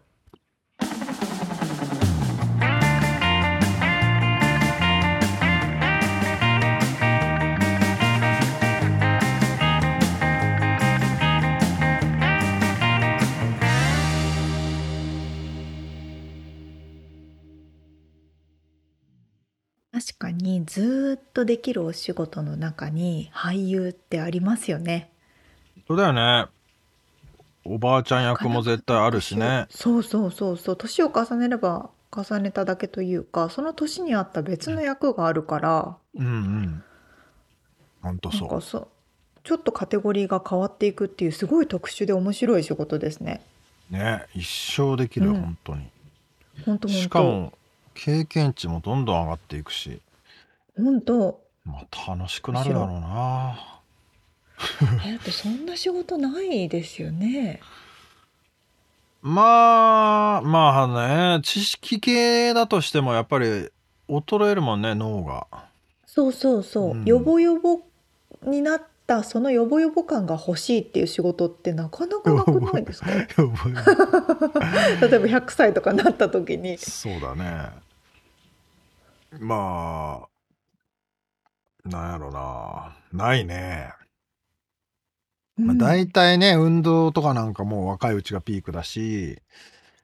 確かにずーっとできるお仕事の中に俳優ってありますよね。そうだよねおばあちゃん役も絶対あるしね。そうそうそうそう年を重ねれば重ねただけというかその年に合った別の役があるから、うんうん。ほんとなんそうかそう。ちょっとカテゴリーが変わっていくっていうすごい特殊で面白い仕事ですね。ね一生できる、うん。本当に。本当。しかも経験値もどんどん上がっていくし。本当。まあ楽しくなるだろうな [laughs] えだってそんな仕事ないですよね。まあまあね知識系だとしてもやっぱり衰えるもんね脳が。そうそうそう、うん。ヨボヨボになったそのヨボヨボ感が欲しいっていう仕事ってなかなかなくないですか？[laughs] [laughs] 例えば100歳とかなった時に。そうだね。まあなんやろな。ないね、まあ、大体ね運動とかなんかもう若いうちがピークだし、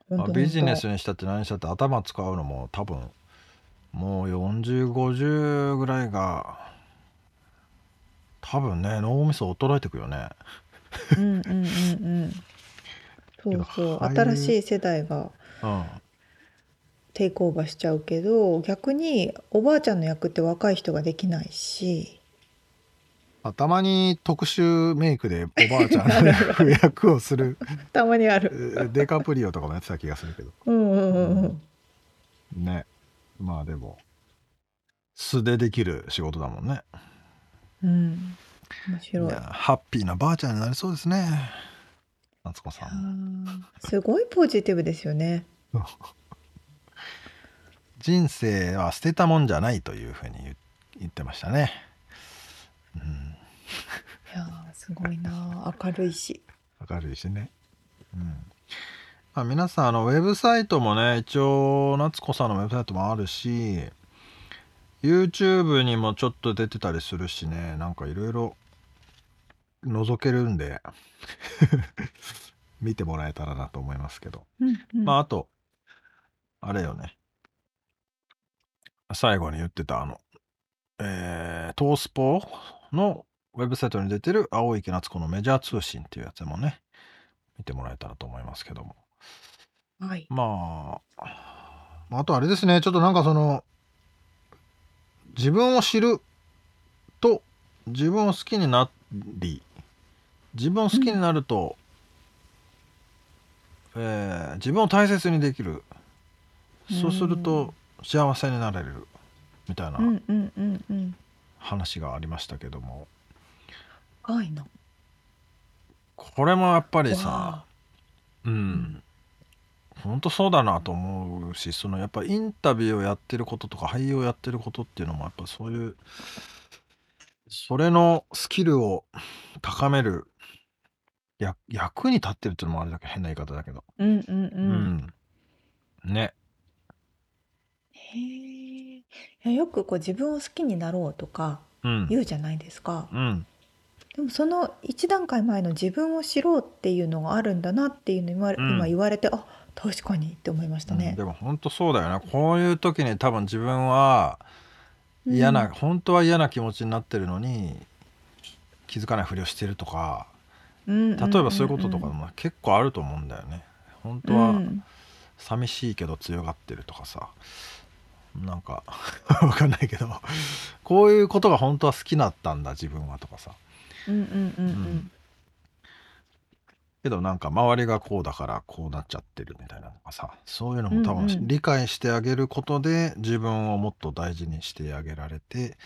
まあ、ビジネスにしたって何したって頭使うのも多分もう4050ぐらいが多分ね脳みそ衰えてくよね。うんうんうんうん。そうそう。新しい世代がうん。テイクオーバーしちゃうけど逆におばあちゃんの役って若い人ができないしあたまに特殊メイクでおばあちゃんの役役をするたまにあえる。デカプリオとかもやってた気がするけど。うんうんうんうん。ね。まあでも素でできる仕事だもんね。うん。面白い。いやハッピーなばあちゃんになりそうですね。夏子さあんすごいポジティブですよね。[laughs] 人生は捨てたもんじゃないというふうに言言ってましたね、うん、いやーすごいな明るいし。明るいしね、うん。まあ、皆さんあのウェブサイトもね一応夏子さんのウェブサイトもあるし YouTube にもちょっと出てたりするしねなんかいろいろ覗けるんで [laughs] 見てもらえたらなと思いますけど、うんうん。まああとあれよね。最後に言ってたあのえー、トースポのウェブサイトに出てる青池夏子のメジャー通信っていうやつもね見てもらえたらと思いますけども。はい。まああとあれですね。ちょっとなんかその自分を知ると自分を好きになり自分を好きになると、えー自分を大切にできる。そうすると幸せになれるみたいな。話がありましたけども、愛の。これもやっぱりわさうん本当そうだなと思うしそのやっぱインタビューをやってることとか俳優をやってることっていうのもやっぱそういうそれのスキルを高めるや役に立ってるっていうのもあれだけど変な言い方だけどうんうんううん。ねへえ。いやよくこう自分を好きになろうとかうん言うじゃないですか。うんでもその一段階前の自分を知ろうっていうのがあるんだなっていうのを今,、うん。今言われてあ確かにって思いましたね。うんで。も本当そうだよね。こういう時に多分自分は嫌な、うん本当は嫌な気持ちになってるのに気づかないふりをしてるとか例例えばそういうこととかも結構あると思うんだよね。本当は寂しいけど強がってるとかさ。なんか [laughs] わかんないけど。こういうことが本当は好きだったんだ自分はとかさうんうんうんうん。けどなんか周りがこうだからこうなっちゃってるみたいな。のがさそういうのも多うんうん分理解してあげることで自分をもっと大事にしてあげられて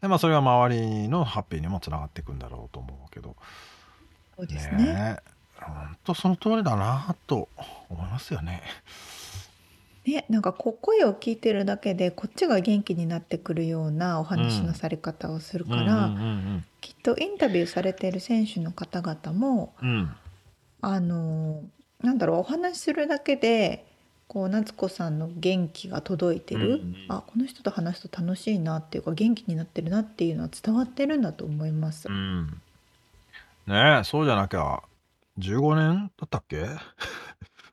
でまあそれは周りのハッピーにもつながっていくんだろうと思うけど。そうですね。本当その通りだなと思いますよね。ね、なんかこう声を聞いてるだけでこっちが元気になってくるようなお話のされ方をするから、きっとインタビューされている選手の方々もうん。うんあのなんだろうお話しするだけでこう夏子さんの元気が届いてる、うんうんあこの人と話すと楽しいなっていうか元気になってるなっていうのは伝わってるんだと思います。うん。ねえそうじゃなきゃ15年だったっけ？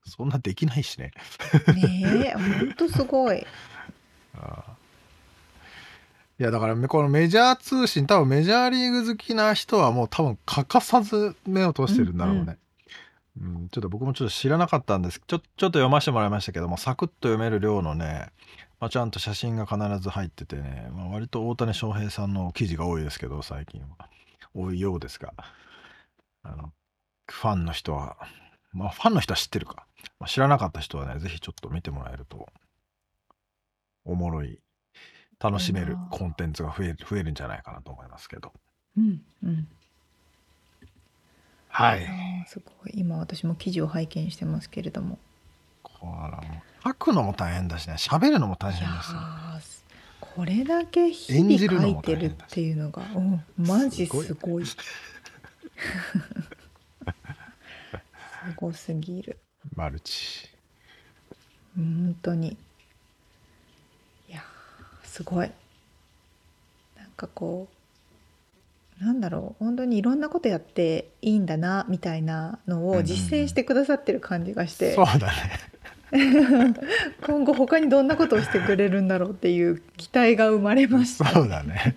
そんなできないしね。ねえ本当すごい。[laughs] ああ。いやだからこのメジャー通信多分メジャーリーグ好きな人はもう多分欠かさず目を通してるんだろうね。うん、ちょっと僕もちょっと知らなかったんです。ちょちょっと読ませてもらいましたけどもサクッと読める量のね、まあ、ちゃんと写真が必ず入っててね、まあ、割と大谷翔平さんの記事が多いですけど最近は。多いようですが。あのファンの人はまあファンの人は知ってるか、まあ、知らなかった人はねぜひちょっと見てもらえるとおもろい楽しめるコンテンツが増える増えるんじゃないかなと思いますけど。うんうん。はい。すごい。今私も記事を拝見してますけれども。これはもう書くのも大変だしね。喋るのも大変ですよーすこれだけ日々書いてるっていうのが、うん、マジすごいすごすぎる。マルチ。本当に。いやーすごい。なんかこうなんだろう。本当にいろんなことやっていいんだなみたいなのを実践してくださってる感じがして、そうだね。[laughs] 今後他にどんなことをしてくれるんだろうっていう期待が生まれました。そうだね。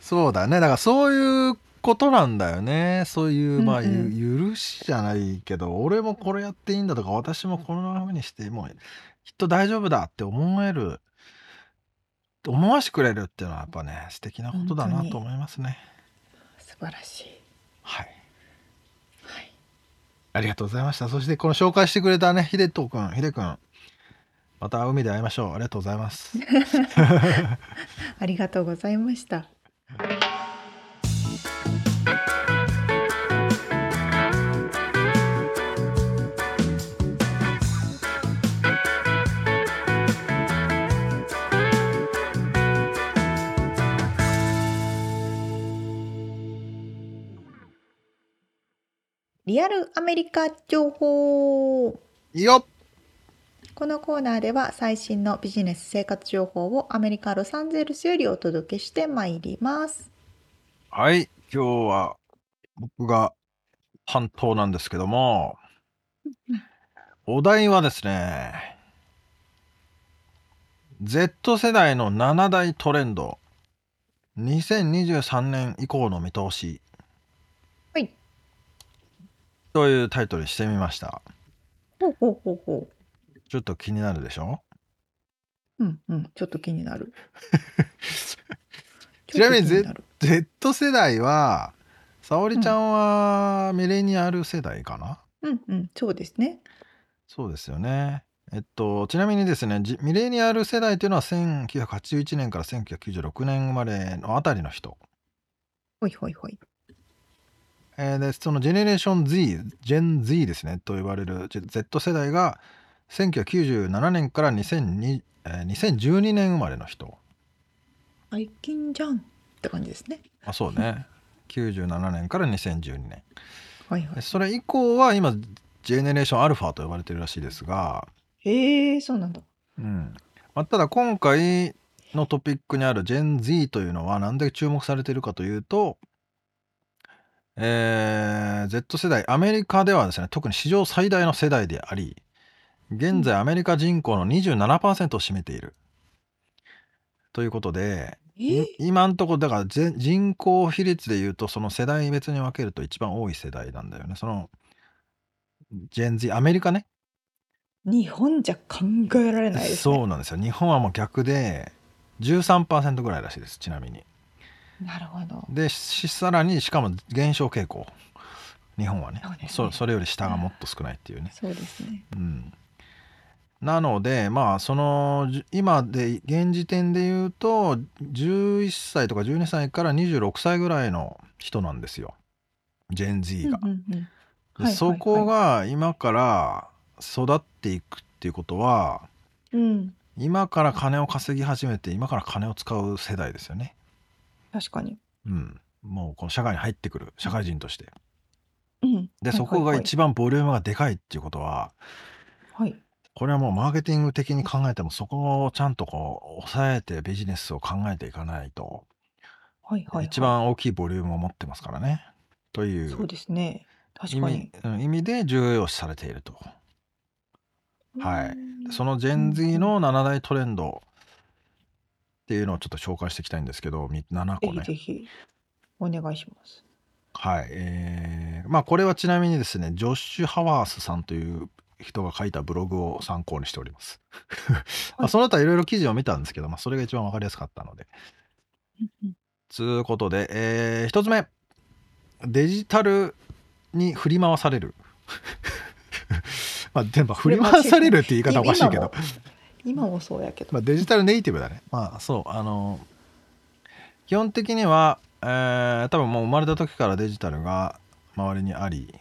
そうだね。だからそういうことなんだよね。そういうまあ、うん。うんゆ許しじゃないけど俺もこれやっていいんだとか私もこんなふうにしてもうきっと大丈夫だって思える思わしてくれるっていうのはやっぱね素敵なことだなと思いますね。素晴らしい、はい。はい、ありがとうございました。そしてこの紹介してくれたねひでとくんひでくん。また海で会いましょう。ありがとうございます。[laughs] ありがとうございましたリアルアメリカ情報。よこのコーナーでは最新のビジネス生活情報をアメリカ・ロサンゼルスよりお届けしてまいります。はい、今日は僕が担当なんですけども、お題はですね、Z 世代の7大トレンド、2023年以降の見通し。はい。というタイトルにしてみました。ほうほうほうほちょっと気になるでしょ？う。うんうん、ちょっと気になる。[laughs] ちなみにちょっと気なる ?Z 世代は、沙織ちゃんはミレニアル世代かな、うんうん、そうですね。そうですよね。えっと、ちなみにですね、じミレニアル世代というのは1981年から1996年生まれのあたりの人。ほいほいほい。えーで、そのジェネレーション Z、ジェン Z ですね、と呼ばれる Z 世代が1997年から2002、えー2012年生まれの人。最近じゃんって感じですね。あ、そうね。97年から2012年。はいはでそれ以降は今、ジェネレーションアルファと呼ばれてるらしいですが、い。へえ、そうなんだ。うんまあ、ただ今回のトピックにある Gen Z というのは何で注目されているかというと、えー Z 世代アメリカではですね特に史上最大の世代であり現在アメリカ人口の27%を占めている。ということでい今んとこだからぜ人口比率でいうとその世代別に分けると一番多い世代なんだよね。その Gen Z アメリカね。日本じゃ考えられないですね。そうなんですよ。日本はもう逆で13%ぐらいらしいです。ちなみになるほど。でしさらにしかも減少傾向。日本はね。そね。そそれより下がもっと少ないっていうね、そうですね。うん、なのでまあそのじ今で現時点で言うと11歳とか12歳から26歳ぐらいの人なんですよ。ジェン Z が。うんうんうん。ではいはいはい。そこが今から育っていくっていうことはうん、今から金を稼ぎ始めて今から金を使う世代ですよね。確かに。うん、もうこの社会に入ってくる社会人として。うん、でそこが一番ボリュームがでかいっていうことははいはいこれはもうマーケティング的に考えてもそこをちゃんとこう抑えてビジネスを考えていかないとはいはいはい。一番大きいボリュームを持ってますからねといそううですね。確かに。うん意味で重要視されていると。はいうんその Gen Z の7大トレンドっていうのをちょっと紹介していきたいんですけどみ7ぜ個ね。ひぜひお願いします。はい。えー、まあこれはちなみにですね、ジョッシュ・ハワースさんという人が書いたブログを参考にしております。[laughs] まあその他いろいろ記事を見たんですけど、まあそれが一番わかりやすかったので。つうことで、えー、一つ目。デジタルに振り回される。[laughs] まあでも振り回されるって言い方おかしいけど。今もそうやけど。まあ、デジタルネイティブだね。まあそう、あの、基本的には、えー、多分もう生まれた時からデジタルが周りにあり、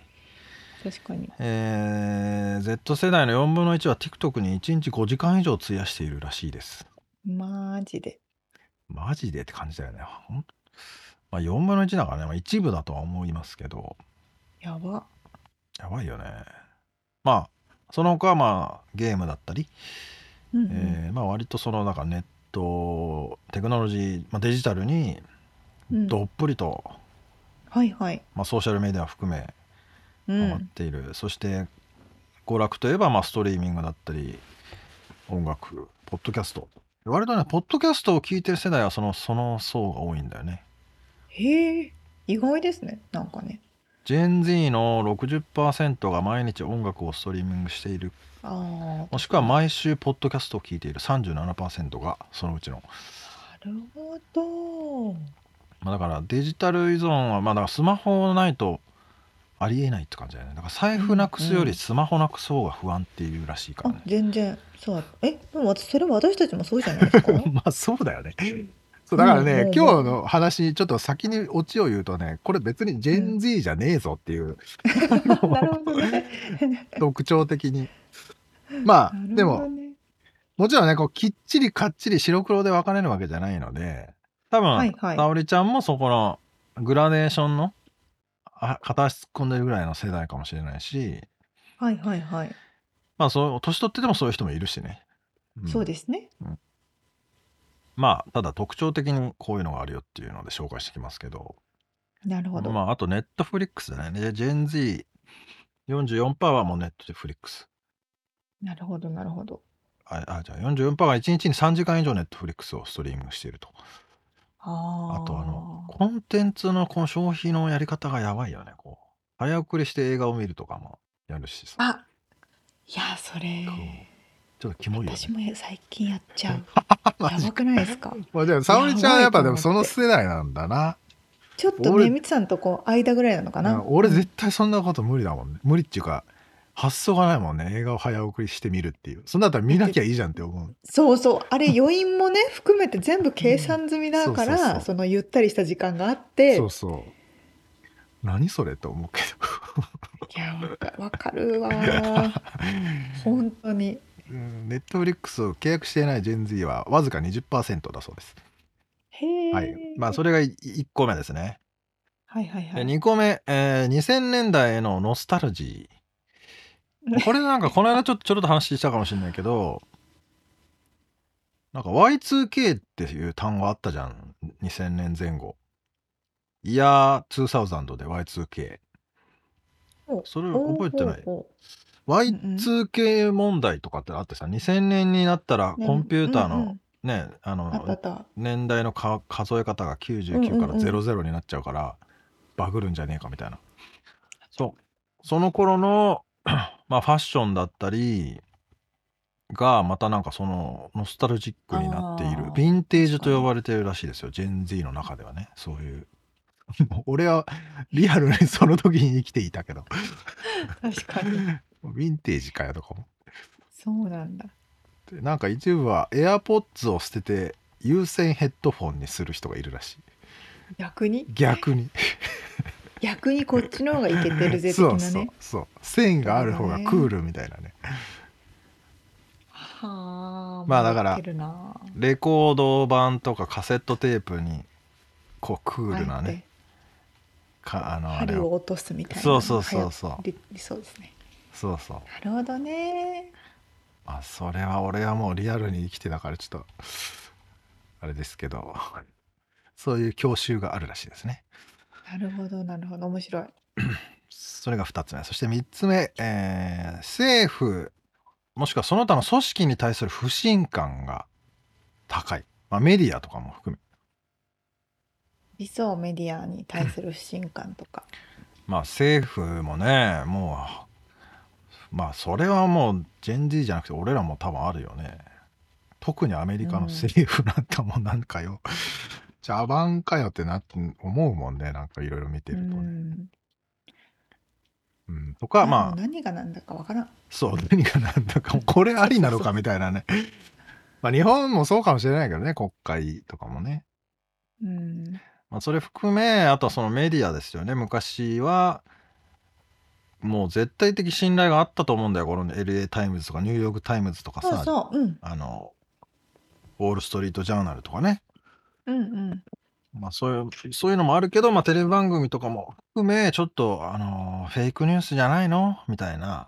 確かに。えー Z 世代の4分の1は TikTok に1日5時間以上費やしているらしいです。マジで。マジでって感じだよね。まあ、4分の1だからね、まあ、一部だとは思いますけど、やば。やばいよね。まあ、その他はまあゲームだったり、うんうんえーまあ割とそのなんかネットテクノロジー、まあ、デジタルにうんどっぷりと、はいはい。まあ、ソーシャルメディア含めうハマっん。ている、そして娯楽といえばまあストリーミングだったり音楽ポッドキャスト割とねポッドキャストを聞いてる世代はそのその層が多いんだよねへえ、意外ですね。なんかね。ジェン Z の60%が毎日音楽をストリーミングしている。もしくは毎週ポッドキャストを聞いている37%がそのうちの、なるほど。まあ、だからデジタル依存はまあだからスマホないとありえないって感じだよね。だから財布なくすよりスマホなくす方が不安っていうらしいからあね、全然そう。えでも私それは私たちもそうじゃないですか？[laughs] まあそうだよね。そうだからね、うんうん。うん今日の話ちょっと先にオチを言うとねこれ別にジェン Z じゃねえぞっていう、[laughs] なるほどね。[laughs] 特徴的にまあね。でももちろんねこうきっちりかっちり白黒で分かれるわけじゃないので多分、はいはい。沙織ちゃんもそこのグラデーションのあ片足突っ込んでるぐらいの世代かもしれないしはいはいはい、まあそう年取っててもそういう人もいるしね、ん。そうですね。まあただ特徴的にこういうのがあるよっていうので紹介してきますけど。なるほど、まあ、あとネットフリックスだね。でジェン Z44% はもうネットフリックス。なるほどなるほどあ、あじゃあ44%が1日に3時間以上ネットフリックスをストリーミングしていると。あーあとあの、コンテンツのこの消費のやり方がやばいよね。こう早送りして映画を見るとかもやるしさ。あいやそれこうちょっとキモいよね。私も最近やっちゃう [laughs] マジやばくないですか？まあ、でも沙織ちゃんはやっぱでもその世代なんだな。ちょっと俺ねみつさんとこう間ぐらいなのかな？うん俺絶対そんなこと無理だもんね。無理っていうか、発想がないもんね。映画を早送りしてみるっていう。そんなだったら見なきゃいいじゃんって思う。そうそうあれ余韻もね含めて全部計算済みだからそのゆったりした時間があってそうそう。何それと思うけいやわかるわー本当にど。ネットフリックスを契約していないジェン Z はわずか20%だそうです。へえはい。まあそれが1個目ですね。ではいはいはい2個目、えー2000年代へのノスタルジー。これなんかこの間ちょっとちょろっと話したかもしれないけど、なんか Y2K っていう単語あったじゃん。2000年前後。イヤー2000で Y2K。おそれ覚えてない？おおお Y2K 問題とかってあってさ、2000年になったらねコンピューターのうんうんね、ああったあのった年代のか数え方が99からうんうんうん00になっちゃうから、バグるんじゃねえかみたいな。そう。その頃のまあファッションだったりがまたなんかそのノスタルジックになっている。あー。ヴィンテージと呼ばれてるらしいですよ。ジェン Z の中ではね。そういう。[laughs] 俺はリアルにその時に生きていたけど。確かに。[laughs] ヴィンテージかよとかもそうなんだ。でなんか一部は AirPods を捨てて有線ヘッドフォンにする人がいるらしい。逆に？逆に [laughs] 逆にこっちの方がいけてるぜ的 [laughs] そうそうそう。線がある方がクールみたいなね。はあまあだからレコード版とかカセットテープにこうクールなね。かあのあれを。針を落とすみたいな。そうそうそうそう。そうですね。そうそう。なるほどね。あそれは俺はもうリアルに生きてたからちょっとあれですけど。そういう教習があるらしいですねなるほどなるほど。面白い。それが2つ目。そして3つ目、えー政府もしくはその他の組織に対する不信感が高い、まあ、メディアとかも含め。りそうメディアに対する不信感とか。まあ政府もねもうまあそれはもうジェン Z じゃなくて俺らも多分あるよね。特にアメリカの政府なんかもなんかよ、茶番かよってなって思うもんねなんかいろいろ見てうるとね、ん。うん、とかまあ何が何だかわからん。そう何が何だかこれありなのかみたいなね [laughs] まあ日本もそうかもしれないけどね国会とかもねうん。まあ、それ含めあとはそのメディアですよね昔はもう絶対的信頼があったと思うんだよこの LA タイムズとかニューヨークタイムズとかさそうそう。うん。あのウォール・ストリート・ジャーナルとかね、うんうん。まあ、そういうそういうのもあるけど、まあ、テレビ番組とかも含めちょっとあのフェイクニュースじゃないの？みたいな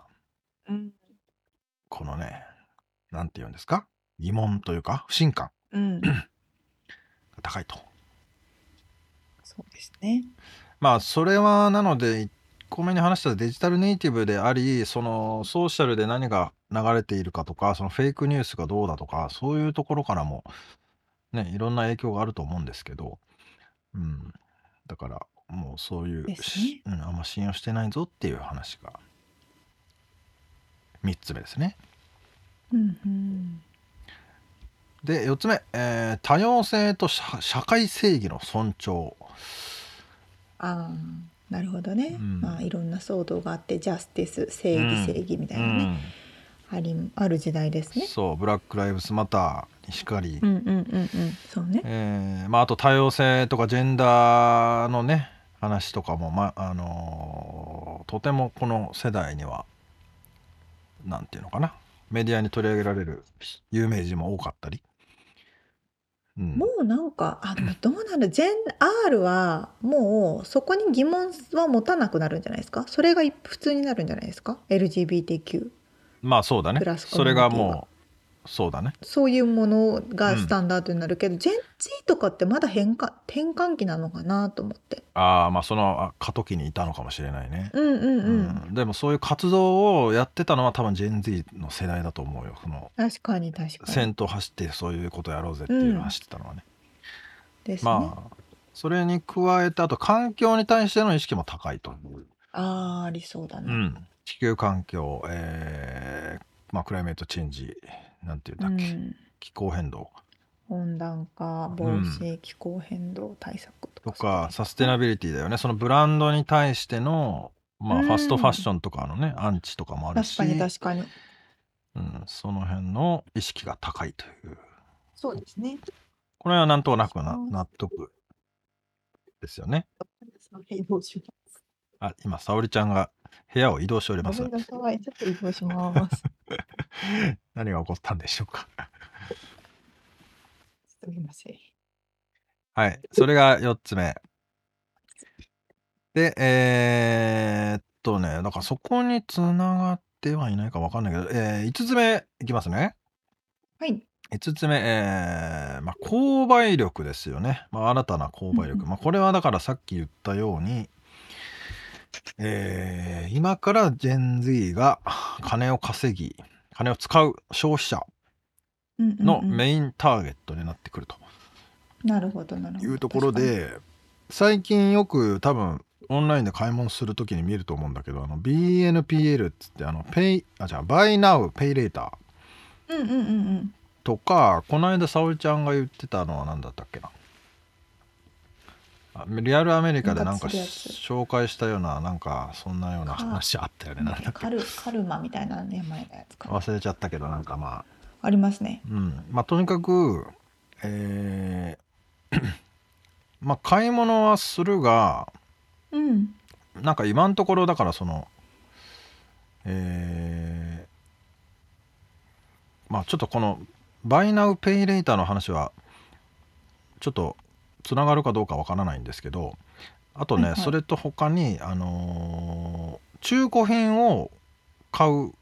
うん。このねなんて言うんですか？疑問というか不信感うん。[clears throat] が高いと。そうですね。まあそれはなので1個目に話したデジタルネイティブでありそのソーシャルで何が流れているかとかそのフェイクニュースがどうだとかそういうところからもねいろんな影響があると思うんですけど、うん、だからもうそういうですねしうん、あんま信用してないぞっていう話が3つ目ですね。うんうん。で4つ目、えー多様性と社社会正義の尊重。ああ、なるほどね。うんまあいろんな騒動があってジャスティス正義うん正義みたういなね、ん、ありある時代ですね。そうブラック・ライブスマターにしかり、うんうんうんうん。そうね。えーまあ、あと多様性とかジェンダーのね話とかも、まあのーとてもこの世代にはなんていうのかな。メディアに取り上げられる有名人も多かったり、うん、もうなんかあどうなるジェン R はもうそこに疑問は持たなくなるんじゃないですか？それが一普通になるんじゃないですか？LGBTQ まあそうだね。プラスコそれミュニティはがもうそうだね。そういうものがスタンダードになるけど、ジェン Z とかってまだ変化転換期なのかなと思って。ああまあそのあ過渡期にいたのかもしれないね、うんうんうん、うんでもそういう活動をやってたのは多分ジェン Z の世代だと思うよ。その確かに確かに。先頭走ってそういうことやろうぜっていうのを走ってたのはね、ですね、まあそれに加えてあと環境に対しての意識も高いと、あーありそうだね、うん、地球環境、えーまあ、クライメートチェンジなんていうんだっけ、うん。気候変動。温暖化防止、気候変動対策ととかかサステナビリティだよね。そのブランドに対しての、まあ、うん。ファストファッションとかのねアンチとかもあるし。確かに確かに。うん、その辺の意識が高いという。そうですね。これはなんとなくな納得ですよね。あ今沙織ちゃんが部屋を移動しております。ごめんなさい。ちょっと移動します。[laughs] 何が起こったんでしょうか。すみません。はい。それが4つ目。でえー、っとねだからそこにつながってはいないかわかんないけど、え5つ目いきますね。はい。5つ目、えーまあ、購買力ですよね、まあ、新たな購買力、うんうん。まあ、これはだからさっき言ったように、えー今からジェン Z が金を稼ぎ金を使う消費者のメインターゲットになってくると。なるほどなるほど。いうところで最近よく多分オンラインで買い物するときに見ると思うんだけどあの BNPL っつってあのペイあじゃあ Buy Now Pay Later うんうんうんうん。とかこの間沙織ちゃんが言ってたのは何だったっけな。あリアルアメリカでなんか紹介したようななんかそんなような話あったよねなんだっけ。カルカルマみたいな名前のやつか。な忘れちゃったけどなんかまあ。ありますね。うん。まあとにかくえー [coughs] まあ買い物はするがうん。なんか今のところだからそのえーまあちょっとこのバイナウペイレーターの話はちょっとつながるかどうかわからないんですけどあとね、はいはい。それと他にあのー中古品を買う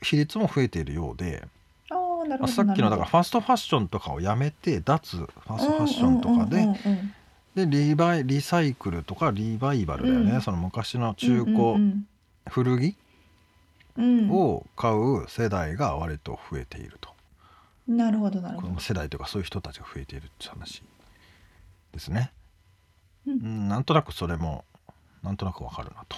比率も増えているようで、あさっきのだからファストファッションとかをやめて脱ファストファッションとかで、でリバイリサイクルとかリバイバルだよね、うん。その昔の中古、うん古着を買う世代が割と増えていると、なるほどなるほど。この世代というかそういう人たちが増えているって話ですね。うんうんなんとなくそれもなんとなくわかるなと。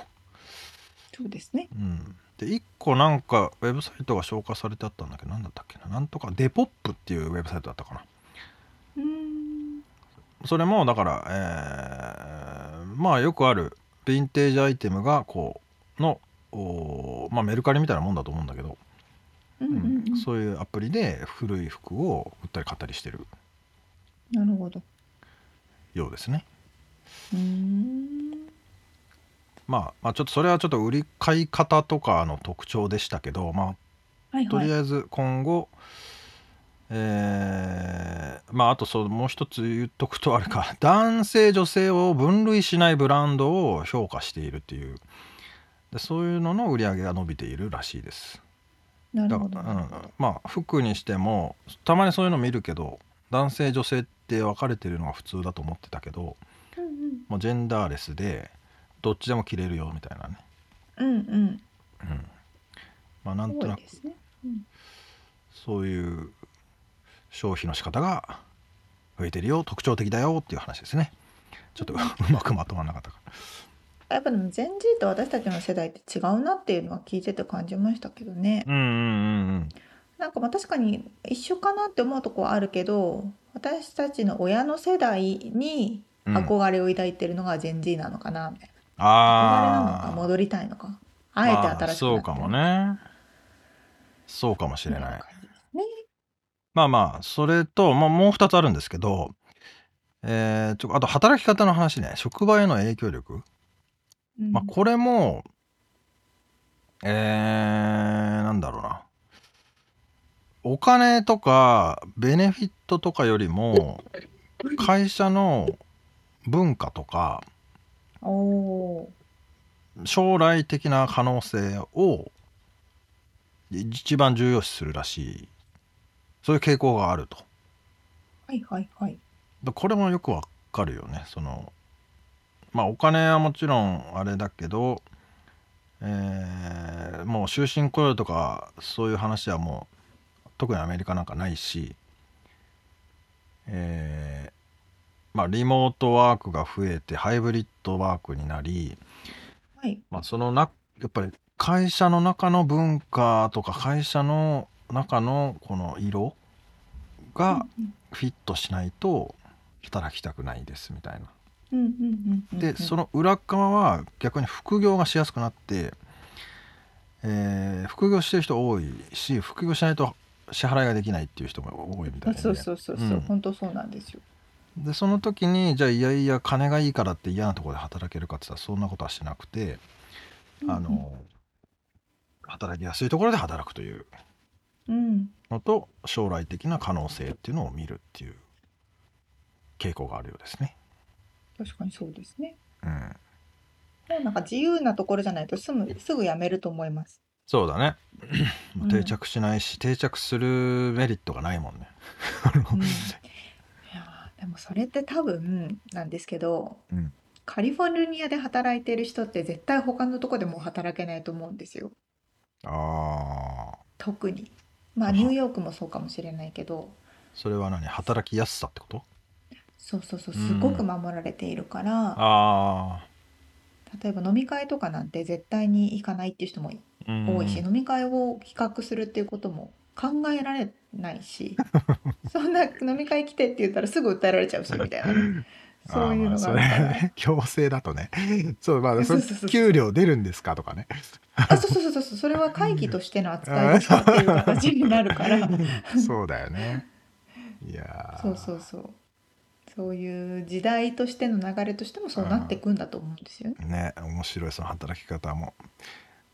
そうですね。うん、で1個なんかウェブサイトが紹介されてあったんだけど何だったっけな？なんとかデポップっていうウェブサイトだったかなうーん。それもだから、えーまあよくあるヴィンテージアイテムがこうのおまあメルカリみたいなもんだと思うんだけど、うん。そういうアプリで古い服を売ったり買ったりしてるなるほど。ようですね。まあ、まあちょっとそれはちょっと売り買い方とかの特徴でしたけどまはいはい。あとりあえず今後、えーまああとそうもう一つ言っとくとあれか男性女性を分類しないブランドを評価しているっていうでそういうのの売り上げが伸びているらしいです。だなるほど。からうん、まあ服にしてもたまにそういうの見るけど男性女性って分かれてるのが普通だと思ってたけどうんうん。もうジェンダーレスでどっちでも着れるよみたいなね、うんうん。うん、まあなんとなくね。うん。そういう消費の仕方が増えてるよ特徴的だよっていう話ですねちょっとうまくまとまらなかったかやっぱでも全 G と私たちの世代って違うなっていうのは聞いてて感じましたけどね。うんうんうんなんかまあ確かに一緒かなって思うとこはあるけど私たちの親の世代にうん。憧れを抱いてるのが Gen Z なのかなみたいな、憧れなのかあ戻りたいのか。あえて新しくなってる。そうかもね。そうかもしれない。ね。まあまあそれと、まあ、もう2つあるんですけどえーちょあと働き方の話ね。職場への影響力、うん。まあこれもえー、なんだろうなお金とかベネフィットとかよりも [laughs] 会社の文化とか将来的な可能性を一番重要視するらしい。そういう傾向があると。はいはいはい。でこれもよくわかるよね。そのまあお金はもちろんあれだけど、えーもう終身雇用とかそういう話はもう特にアメリカなんかないし、えーまあリモートワークが増えてハイブリッドワークになり、はい。まあ、そのなやっぱり会社の中の文化とか会社の中のこの色がフィットしないと働きたくないですみたいな。うんうんうんうんうん。でその裏側は逆に副業がしやすくなって、えー副業してる人多いし副業しないと支払いができないっていう人も多いみたいでそうそうそうそう、うん本当そうなんですよ。でその時にじゃあいやいや金がいいからって嫌なところで働けるかって言ったらそんなことはしなくて、あの働きやすいところで働くといううん、のと将来的な可能性っていうのを見るっていう傾向があるようですね。確かにそうですね。うん、もうなんか自由なところじゃないとすぐすぐ辞めると思います。そうだね。[laughs] 定着しないし、定着するメリットがないもんね。うん、[laughs] いやーでもそれって多分なんですけど、うん。カリフォルニアで働いてる人って絶対他のとこでも働けないと思うんですよ。ああ、特に。まああニューヨークもそうかもしれないけど、それは何？働きやすさってこと？そうそうそう、うん。すごく守られているから、あ例えば飲み会とかなんて絶対に行かないっていう人も多いし、飲み会を企画するっていうことも考えられないし、[laughs] そんな飲み会来てって言ったらすぐ訴えられちゃうしみたいな [laughs] ね、そういうのが。ね [laughs] 強制だとね。そう、まあ、それそうそうそう給料出るんですかとかね。あ、そうそうそうそう、それは会議としての扱いですかっていう形になるから。そうだよね。いやーそうそうそう。そういう時代としての流れとしてもそうなっていくんだと思うんですよね。ね面白いその働き方も。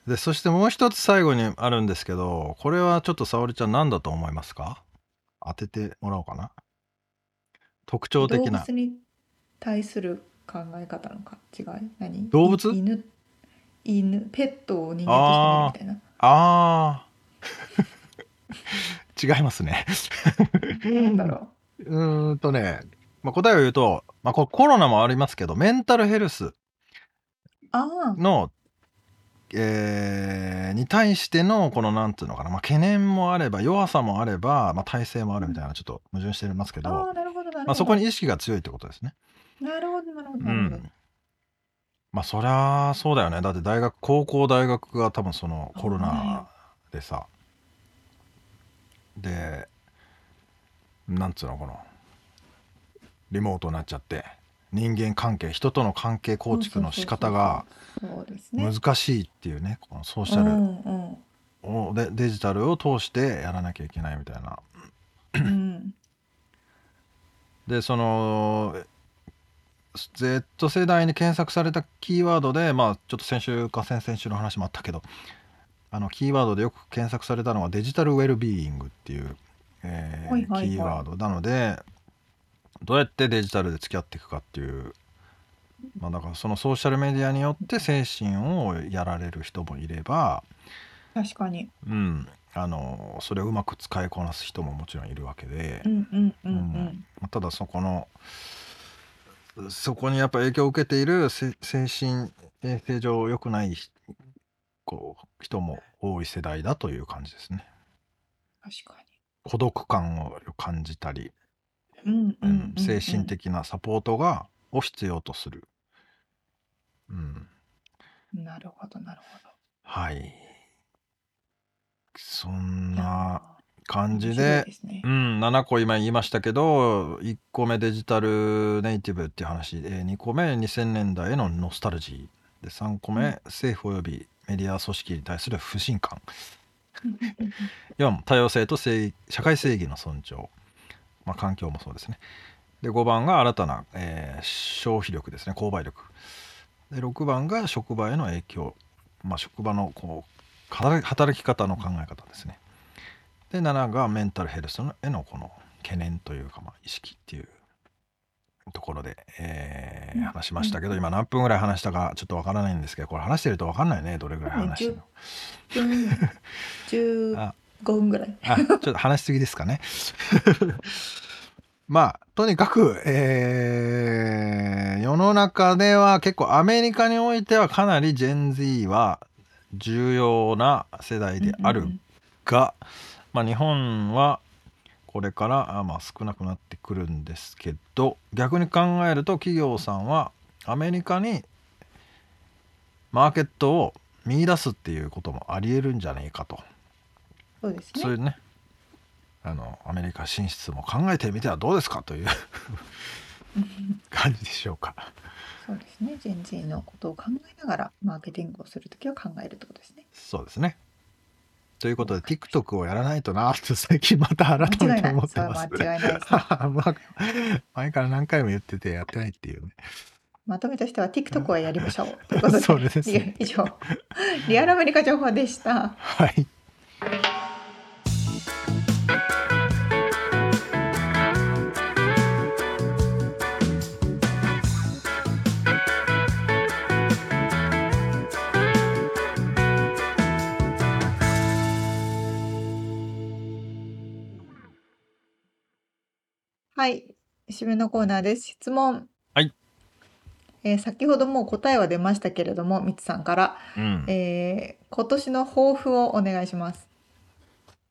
でそしてもう一つ最後にあるんですけどこれはちょっと沙織ちゃん何だと思いますか？当ててもらおうかな。特徴動的な。物に対する考え方のか違い？何？動物？い犬？犬ペットを人間として見るみたいな。あー。[laughs] 違いますね。なんだろう。ーんとね、まあ、答えを言うと、まあ、これコロナもありますけどメンタルヘルスう。ああ、の、えーに対してのこのなんていうのかな、まあ、懸念もあれば弱さもあれば、まあ、体制もあるみたいなちょっと矛盾してますけど。まあ、そこに意識が強いってことですね。なるほどなるほどう。ん。まあそりゃそうだよね。だって大学、高校大学が多分そのコロナでさ、で、なんつうのこの、リモートになっちゃって、人間関係、人との関係構築の仕方が。難しいっていうね、このソーシャルをでデジタルを通してやらなきゃいけないみたいな。うんでその Z 世代に検索されたキーワードでまあちょっと先週か先々週の話もあったけどあのキーワードでよく検索されたのはデジタルウェルビーイングっていう、えーキーワードなのでどうやってデジタルで付き合っていくかっていうまあだからそのソーシャルメディアによって精神をやられる人もいれば確かに。うんあのそれをうまく使いこなす人ももちろんいるわけで。うんうんうんううんん。ただそこのそこにやっぱ影響を受けているせ精神衛生上良くないひこう人も多い世代だという感じですね。確か孤独感を感じたり、に。うんううんんうん。精神。的なサポートがを必要とする。うん、なるほどなるほど。はい。そんなー感じで、ねう。ん、7個今言いましたけど1個目デジタルネイティブっていう話で2個目2000年代へのノスタルジーで3個目、うん政府及びメディア組織に対する不信感うんうんうん [laughs] 4多様性と正社会正義の尊重、まあ、環境もそうですね。で5番が新たな、えー消費力ですね。購買力。で6番が職場への影響、まあ、職場のこう働働き方の考え方ですね。で7がメンタルヘルスへのこの懸念というか、まあ、意識っていうところで、えーうん。話しましたけど、うん今何分ぐらい話したかちょっとわからないんですけどこれ話してるとわかんないね。どれぐらい話してるの [laughs] うん十あ五分ぐらい。あちょっと話しすぎですかね。[laughs] まあとにかく、えー世の中では結構アメリカにおいてはかなり Gen Z は重要な世代であるうんが、まあ、日本はこれからあまあ少なくなってくるんですけど逆に考えると企業さんはアメリカにマーケットを見出すっていうこともありえるんじゃないかと。そうですね。そういうねあのアメリカ進出も考えてみてはどうですかというう [laughs] ん感じでしょうか。そうですね。人事のことを考えながらマーケティングをするときは考えるってことですね。そうですね。ということで TikTok をやらないとなって最近また改めて思ってます。それは間違いない [laughs] 前から何回も言っててやってないっていうね。まとめとしては TikTok はやりましょうということで。[laughs] そうですね以上リアルアメリカ情報でした。はい。はい、締めのコーナーです。質問。はい。えー先ほどもう答えは出ましたけれども、みつさんから、うん。えー今年の抱負をお願いします。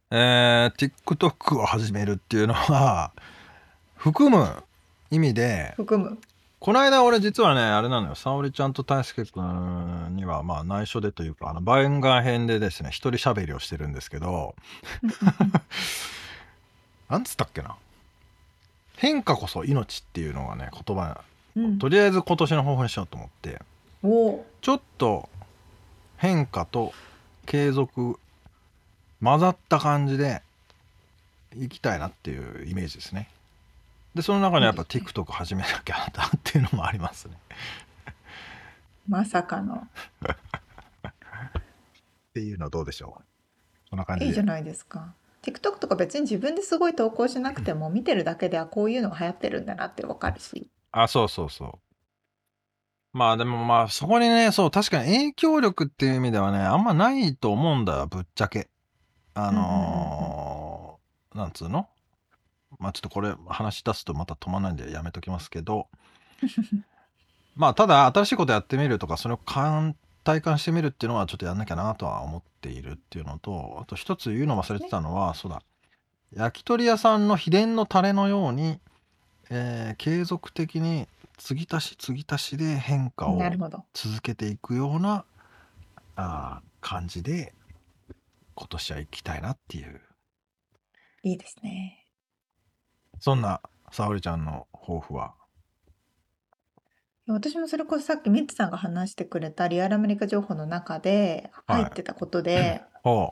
えー TikTok を始めるっていうのは [laughs] 含む意味で含む。この間俺実はねあれなのよ沙織ちゃんと大輔くんにはまあ内緒でというかあの番外編でですね一人喋りをしてるんですけど [laughs] なんつったっけな？変化こそ命っていうのがね言葉うん。とりあえず今年の抱負にしようと思って。ちょっと変化と継続混ざった感じでいきたいなっていうイメージですね。でその中にやっぱ TikTok 始めなきゃなっていうのもありますね。まさかの。[laughs] っていうのはどうでしょう？こんな感じで。いいじゃないですか。TikTok とか別に自分ですごい投稿しなくても見てるだけではこういうのが流行ってるんだなってわかるし。あそうそうそう。まあでもまあそこにねそう確かに影響力っていう意味ではねあんまないと思うんだよぶっちゃけ。あのーなんつうの？まあちょっとこれ話し出すとまた止まらないんでやめときますけど。[laughs] まあただ新しいことやってみるとかそれを感体感してみるっていうのはちょっとやんなきゃなとは思っているっていうのとあと一つ言うの忘れてたのはそうだ焼き鳥屋さんの秘伝のタレのように、えー継続的に継ぎ足し継ぎ足しで変化を。続けていくようなあー感じで今年は行きたいなっていういいですね。そんな沙織ちゃんの抱負は？私もそれこそさっきミッツさんが話してくれたリアルアメリカ情報の中ではい。入ってたことで、[clears throat] ほ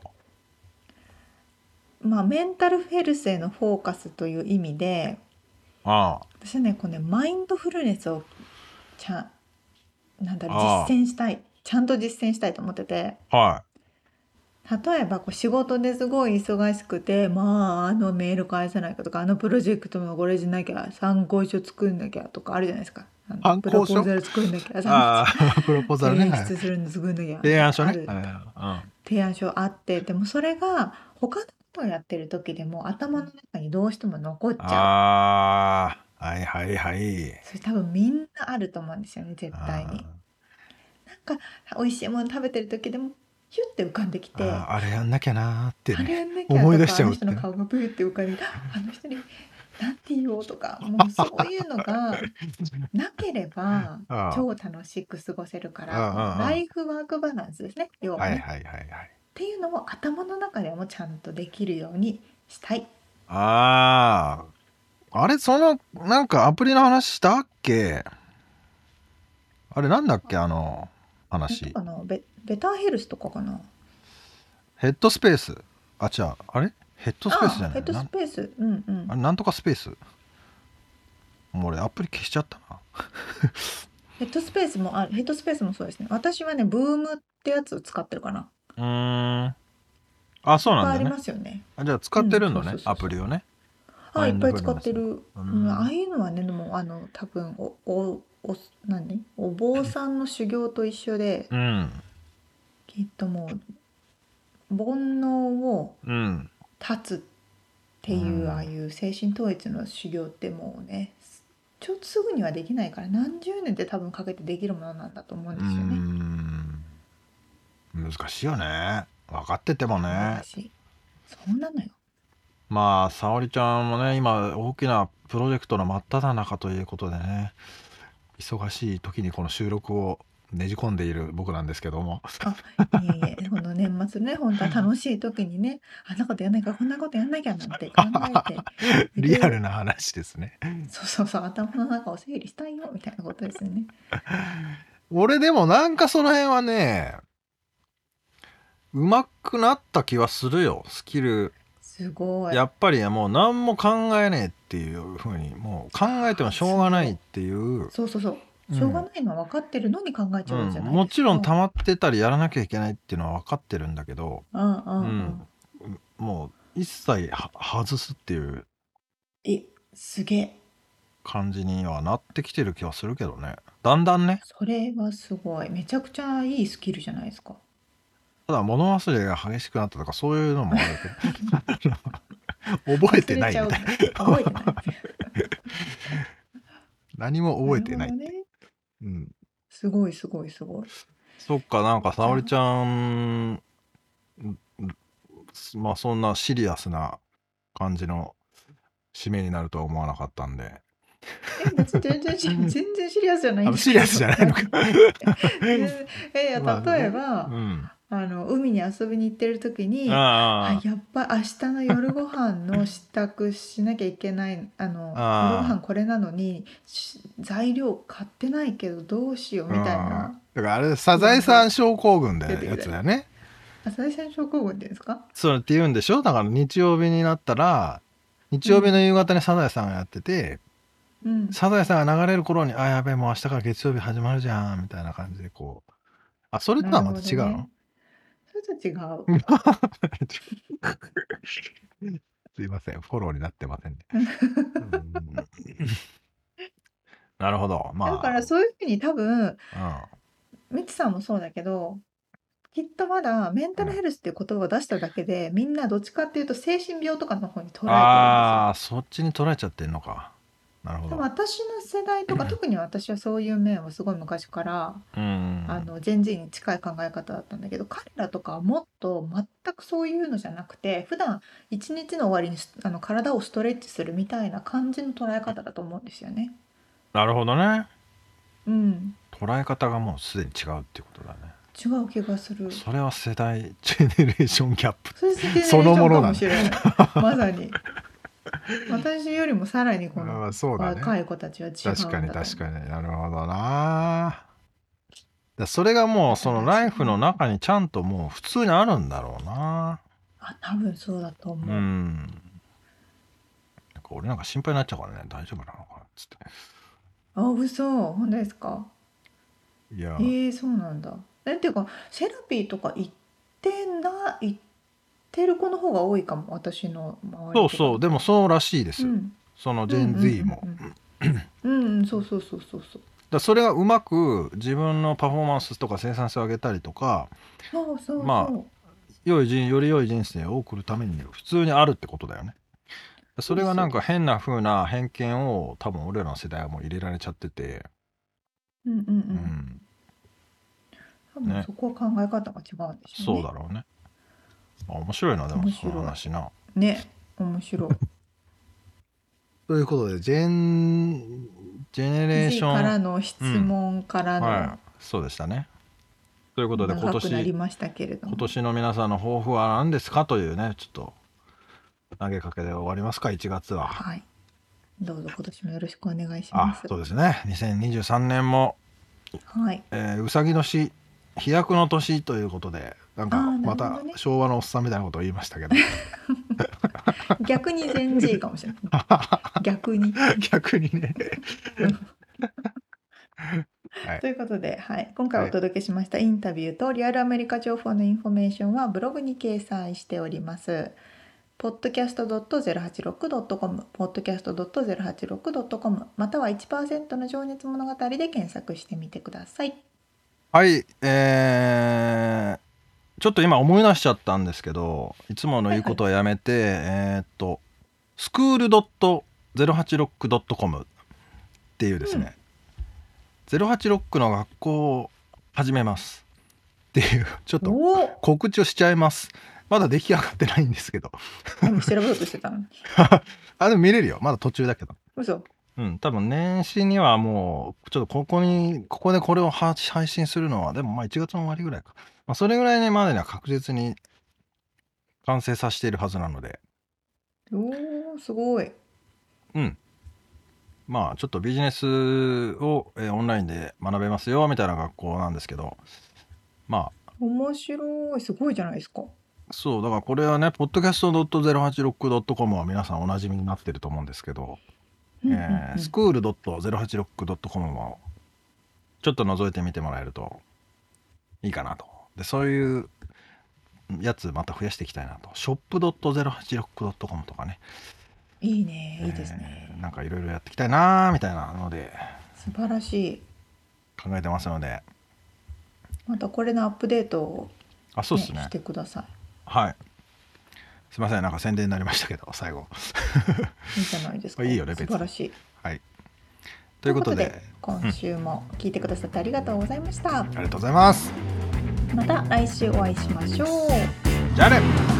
まあメンタルヘルスへのフォーカスという意味でうあ。私はねこうねマインドフルネスをちゃんなんだろうああ。実践したい。ちゃんと実践したいと思ってて。あは例えばこう仕事ですごい忙しくてまああのメール返さないかとかあのプロジェクトのこれしなきゃ参考書作んなきゃとかあるじゃないですかあのプロポーザル作んなきゃあ [laughs] プロポーザルね、提はい出するの作んなきゃ提案書ね。提案書あってでもそれが他のことをやってる時でも頭の中にどうしても残っちうん、ゃう。ああはいはいはい。それ多分みんなあると思うんですよね絶対に。なんか美味しいもの食べてる時でもヒュッて浮かんできあてーあれやんなきゃなーってあれねやんなきゃとか思い出しちゃうあの人の顔がブーって浮かんであの人になんて言おうとかもうそういうのがなければああ超楽しく過ごせるからライフワークバランスですね要はね、はいはいはいはい。っていうのを頭の中でもちゃんとできるようにしたい。あああれそのなんかアプリの話したっけ？あれなんだっけあの話。とかなベベターヘルスとかかな。ヘッドスペース。あ違う。あれ？ヘッドスペースじゃあヘッドスペース。うんうん。あれなんとかスペース？もう俺アプリ消しちゃったな。[laughs] ヘッドスペースもあヘッドスペースもそうですね。私はねブームってやつを使ってるかな。うーん。あそうなんだね。ますよね。あじゃあ使ってるのねアプリをね。あいっぱい使ってる、う。うんん、ああいうのはねでもあの多分おおお何？お坊さんの修行と一緒でうん。きっともう煩悩をうん断つっていう、うん。ああいう精神統一の修行ってもうねちょっとすぐにはできないから何十年って多分かけてできるものなんだと思うんうですよね。難しいよね。分かっててもね。私そうなのよ。まあ沙織ちゃんもね今大きなプロジェクトの真っ只中ということでね忙しい時にこの収録をねじ込んでいる僕なんですけどもあいえいえこの年末ね本当は楽しい時にねあんなことやんないかこんなことやんなきゃなんて考えてリアルな話ですねそうそうそう頭の中を整理したいよみたいなことですよね。俺でもなんかその辺はねうまくなった気はするよスキルすごい。やっぱりもう何も考えねえっていうふうにもう考えてもしょうがないっていうそうそうそう。うんしょうがないのは分かってるのに考えちゃうんじゃない。うんもちろん溜まってたりやらなきゃいけないっていうのは分かってるんだけど、うんうんううん。ん、もう一切は外すっていうえすげえ。感じにはなってきてる気はするけどねだんだんねそれはすごい。めちゃくちゃいいスキルじゃないですか。ただ物忘れが激しくなったとかそういうのもあるけど [laughs] 覚えてないみたいな。[laughs] 何も覚えてない。うん、すごいすごいすごい。そっかなんか沙織ちゃんん。まあそんなシリアスな感じの締めになるとは思わなかったんで。全然 [laughs] 全然シリアスじゃないんですあシリアスじゃないのか。[laughs] えいやまあね。例えば、うんあの海に遊びに行ってる時にああ。やっぱ明日の夜ご飯の支度しなきゃいけないあの夜ご飯これなのにし材料買ってないけどどうしようみたいな。だからあれサザエさん症候群だよやつだよね。朝日線症候群っていうんですか？そうって言うんでしょ？だから日曜日になったら日曜日の夕方にサザエさんがやってて、うん。サザエさんが流れる頃に「あやべえもう明日から月曜日始まるじゃん」みたいな感じでこう。あそれとはまた違うの、なるほどねそれと違うすいません。フォローになってませんね、うん。なるほど。まあ。だからそういうふうに多分うん。みちさんもそうだけどきっとまだメンタルヘルスっていう言葉を出しただけで、みんなどっちかっていうと精神病とかの方に捉えてるんですよ。ああそっちに捉えちゃってんのかなるほど。でも私の世代とか特に私はそういう面はすごい昔から、うん。あの全人に近い考え方だったんだけど彼らとかはもっと全くそういうのじゃなくて普段一日の終わりにすあの体をストレッチするみたいな感じの捉え方だと思うんですよね。なるほどね。うん。捉え方がもうすでに違うっていうことだね。違う気がする。それは世代ジェネレーションギャップ。そのものだもしれない。まさに [laughs] 私よりもさらにこのあそうだね。若い子たちは違うんだ確かに確にかに。なるほどな。だそれがもうそのライフの中にちゃんともう普通にあるんだろうな。あ多分そうだと思う、うん。なんか俺なんか心配になっちゃうからね。大丈夫なのかなっつって。あ嘘。本当ですか？いや。えー、そうなんだ。えっていうかセラピーとか行ってな行ってる子の方が多いかも私の周りそうそうでもそうらしいです、うん。そのジェン Z も、うんそうそうそうそうそう。だそれがうまく自分のパフォーマンスとか生産性を上げたりとかそうそうそう。ま良い人より良い人生を送るために普通にあるってことだよね。それがなんか変な風な偏見を多分俺らの世代はもう入れられちゃってて、うんうんううん。ん、多分ねそこは考え方が違うんでしょうね。そうだろうね、まあ、面白いなでも面白い。その話な。ね面白い。[laughs] ということでジェンジェネレーション。からの質問からの、はい。そうでしたね。ということで今長くなり年ましたけれども。今年の皆さんの抱負は何ですかというねちょっと投げかけで終わりますか1月は。はい。どうぞ今年もよろしくお願いしまあすそうですね。2023年も、はい。えーうさぎ年飛躍の年ということでなんかまた昭和のおっさんみたいなことを言いましたけど。[laughs] 逆に全 G かもしれない。[laughs] 逆に。逆にね。[laughs] はい。ということで、はい、今回お届けしましたインタビューとリアルアメリカ情報のインフォメーションはブログに掲載しております。podcast.086.com、podcast.086.com、または1%の情熱物語で検索してみてください。はい。えーちょっと今思い出しちゃったんですけどいつもの言うことはやめて、えーっとスクール .086.com っていうですね、086の学校を始めます。っていうちょっと告知をしちゃいます。まだ出来上がってないんですけど。今調べようとしてたのに。あでも見れるよまだ途中だけど嘘。うん多分年始にはもうちょっとここにここでこれをは配信するのはでもまあ1月の終わりぐらいか、まあ、それぐらいねまでには確実に完成させているはずなので。おお、すごい。うん。まあちょっとビジネスを、えーオンラインで学べますよみたいな学校なんですけど。まあ。面白い。すごいじゃないですか。そうだからこれはね podcast.086.com は皆さんおなじみになってると思うんですけど、うんうんうん。えースクール .086.com もちょっと覗いてみてもらえるといいかなとでそういうやつまた増やしていきたいなと shop.086.com とかねいいね、いいですね。えーなんかいろいろやっていきたいなーみたいなので素晴らしい。考えてますのでまたこれのアップデートを、あそうですねしてくださはいすいませんなんか宣伝になりましたけど [laughs] 最後い。いいじゃないですか。いいよね別に素晴らしい。はいということで今週も聞いてくださってありがとうございました。ありがとうございますまた来週お会いしましょう。じゃあね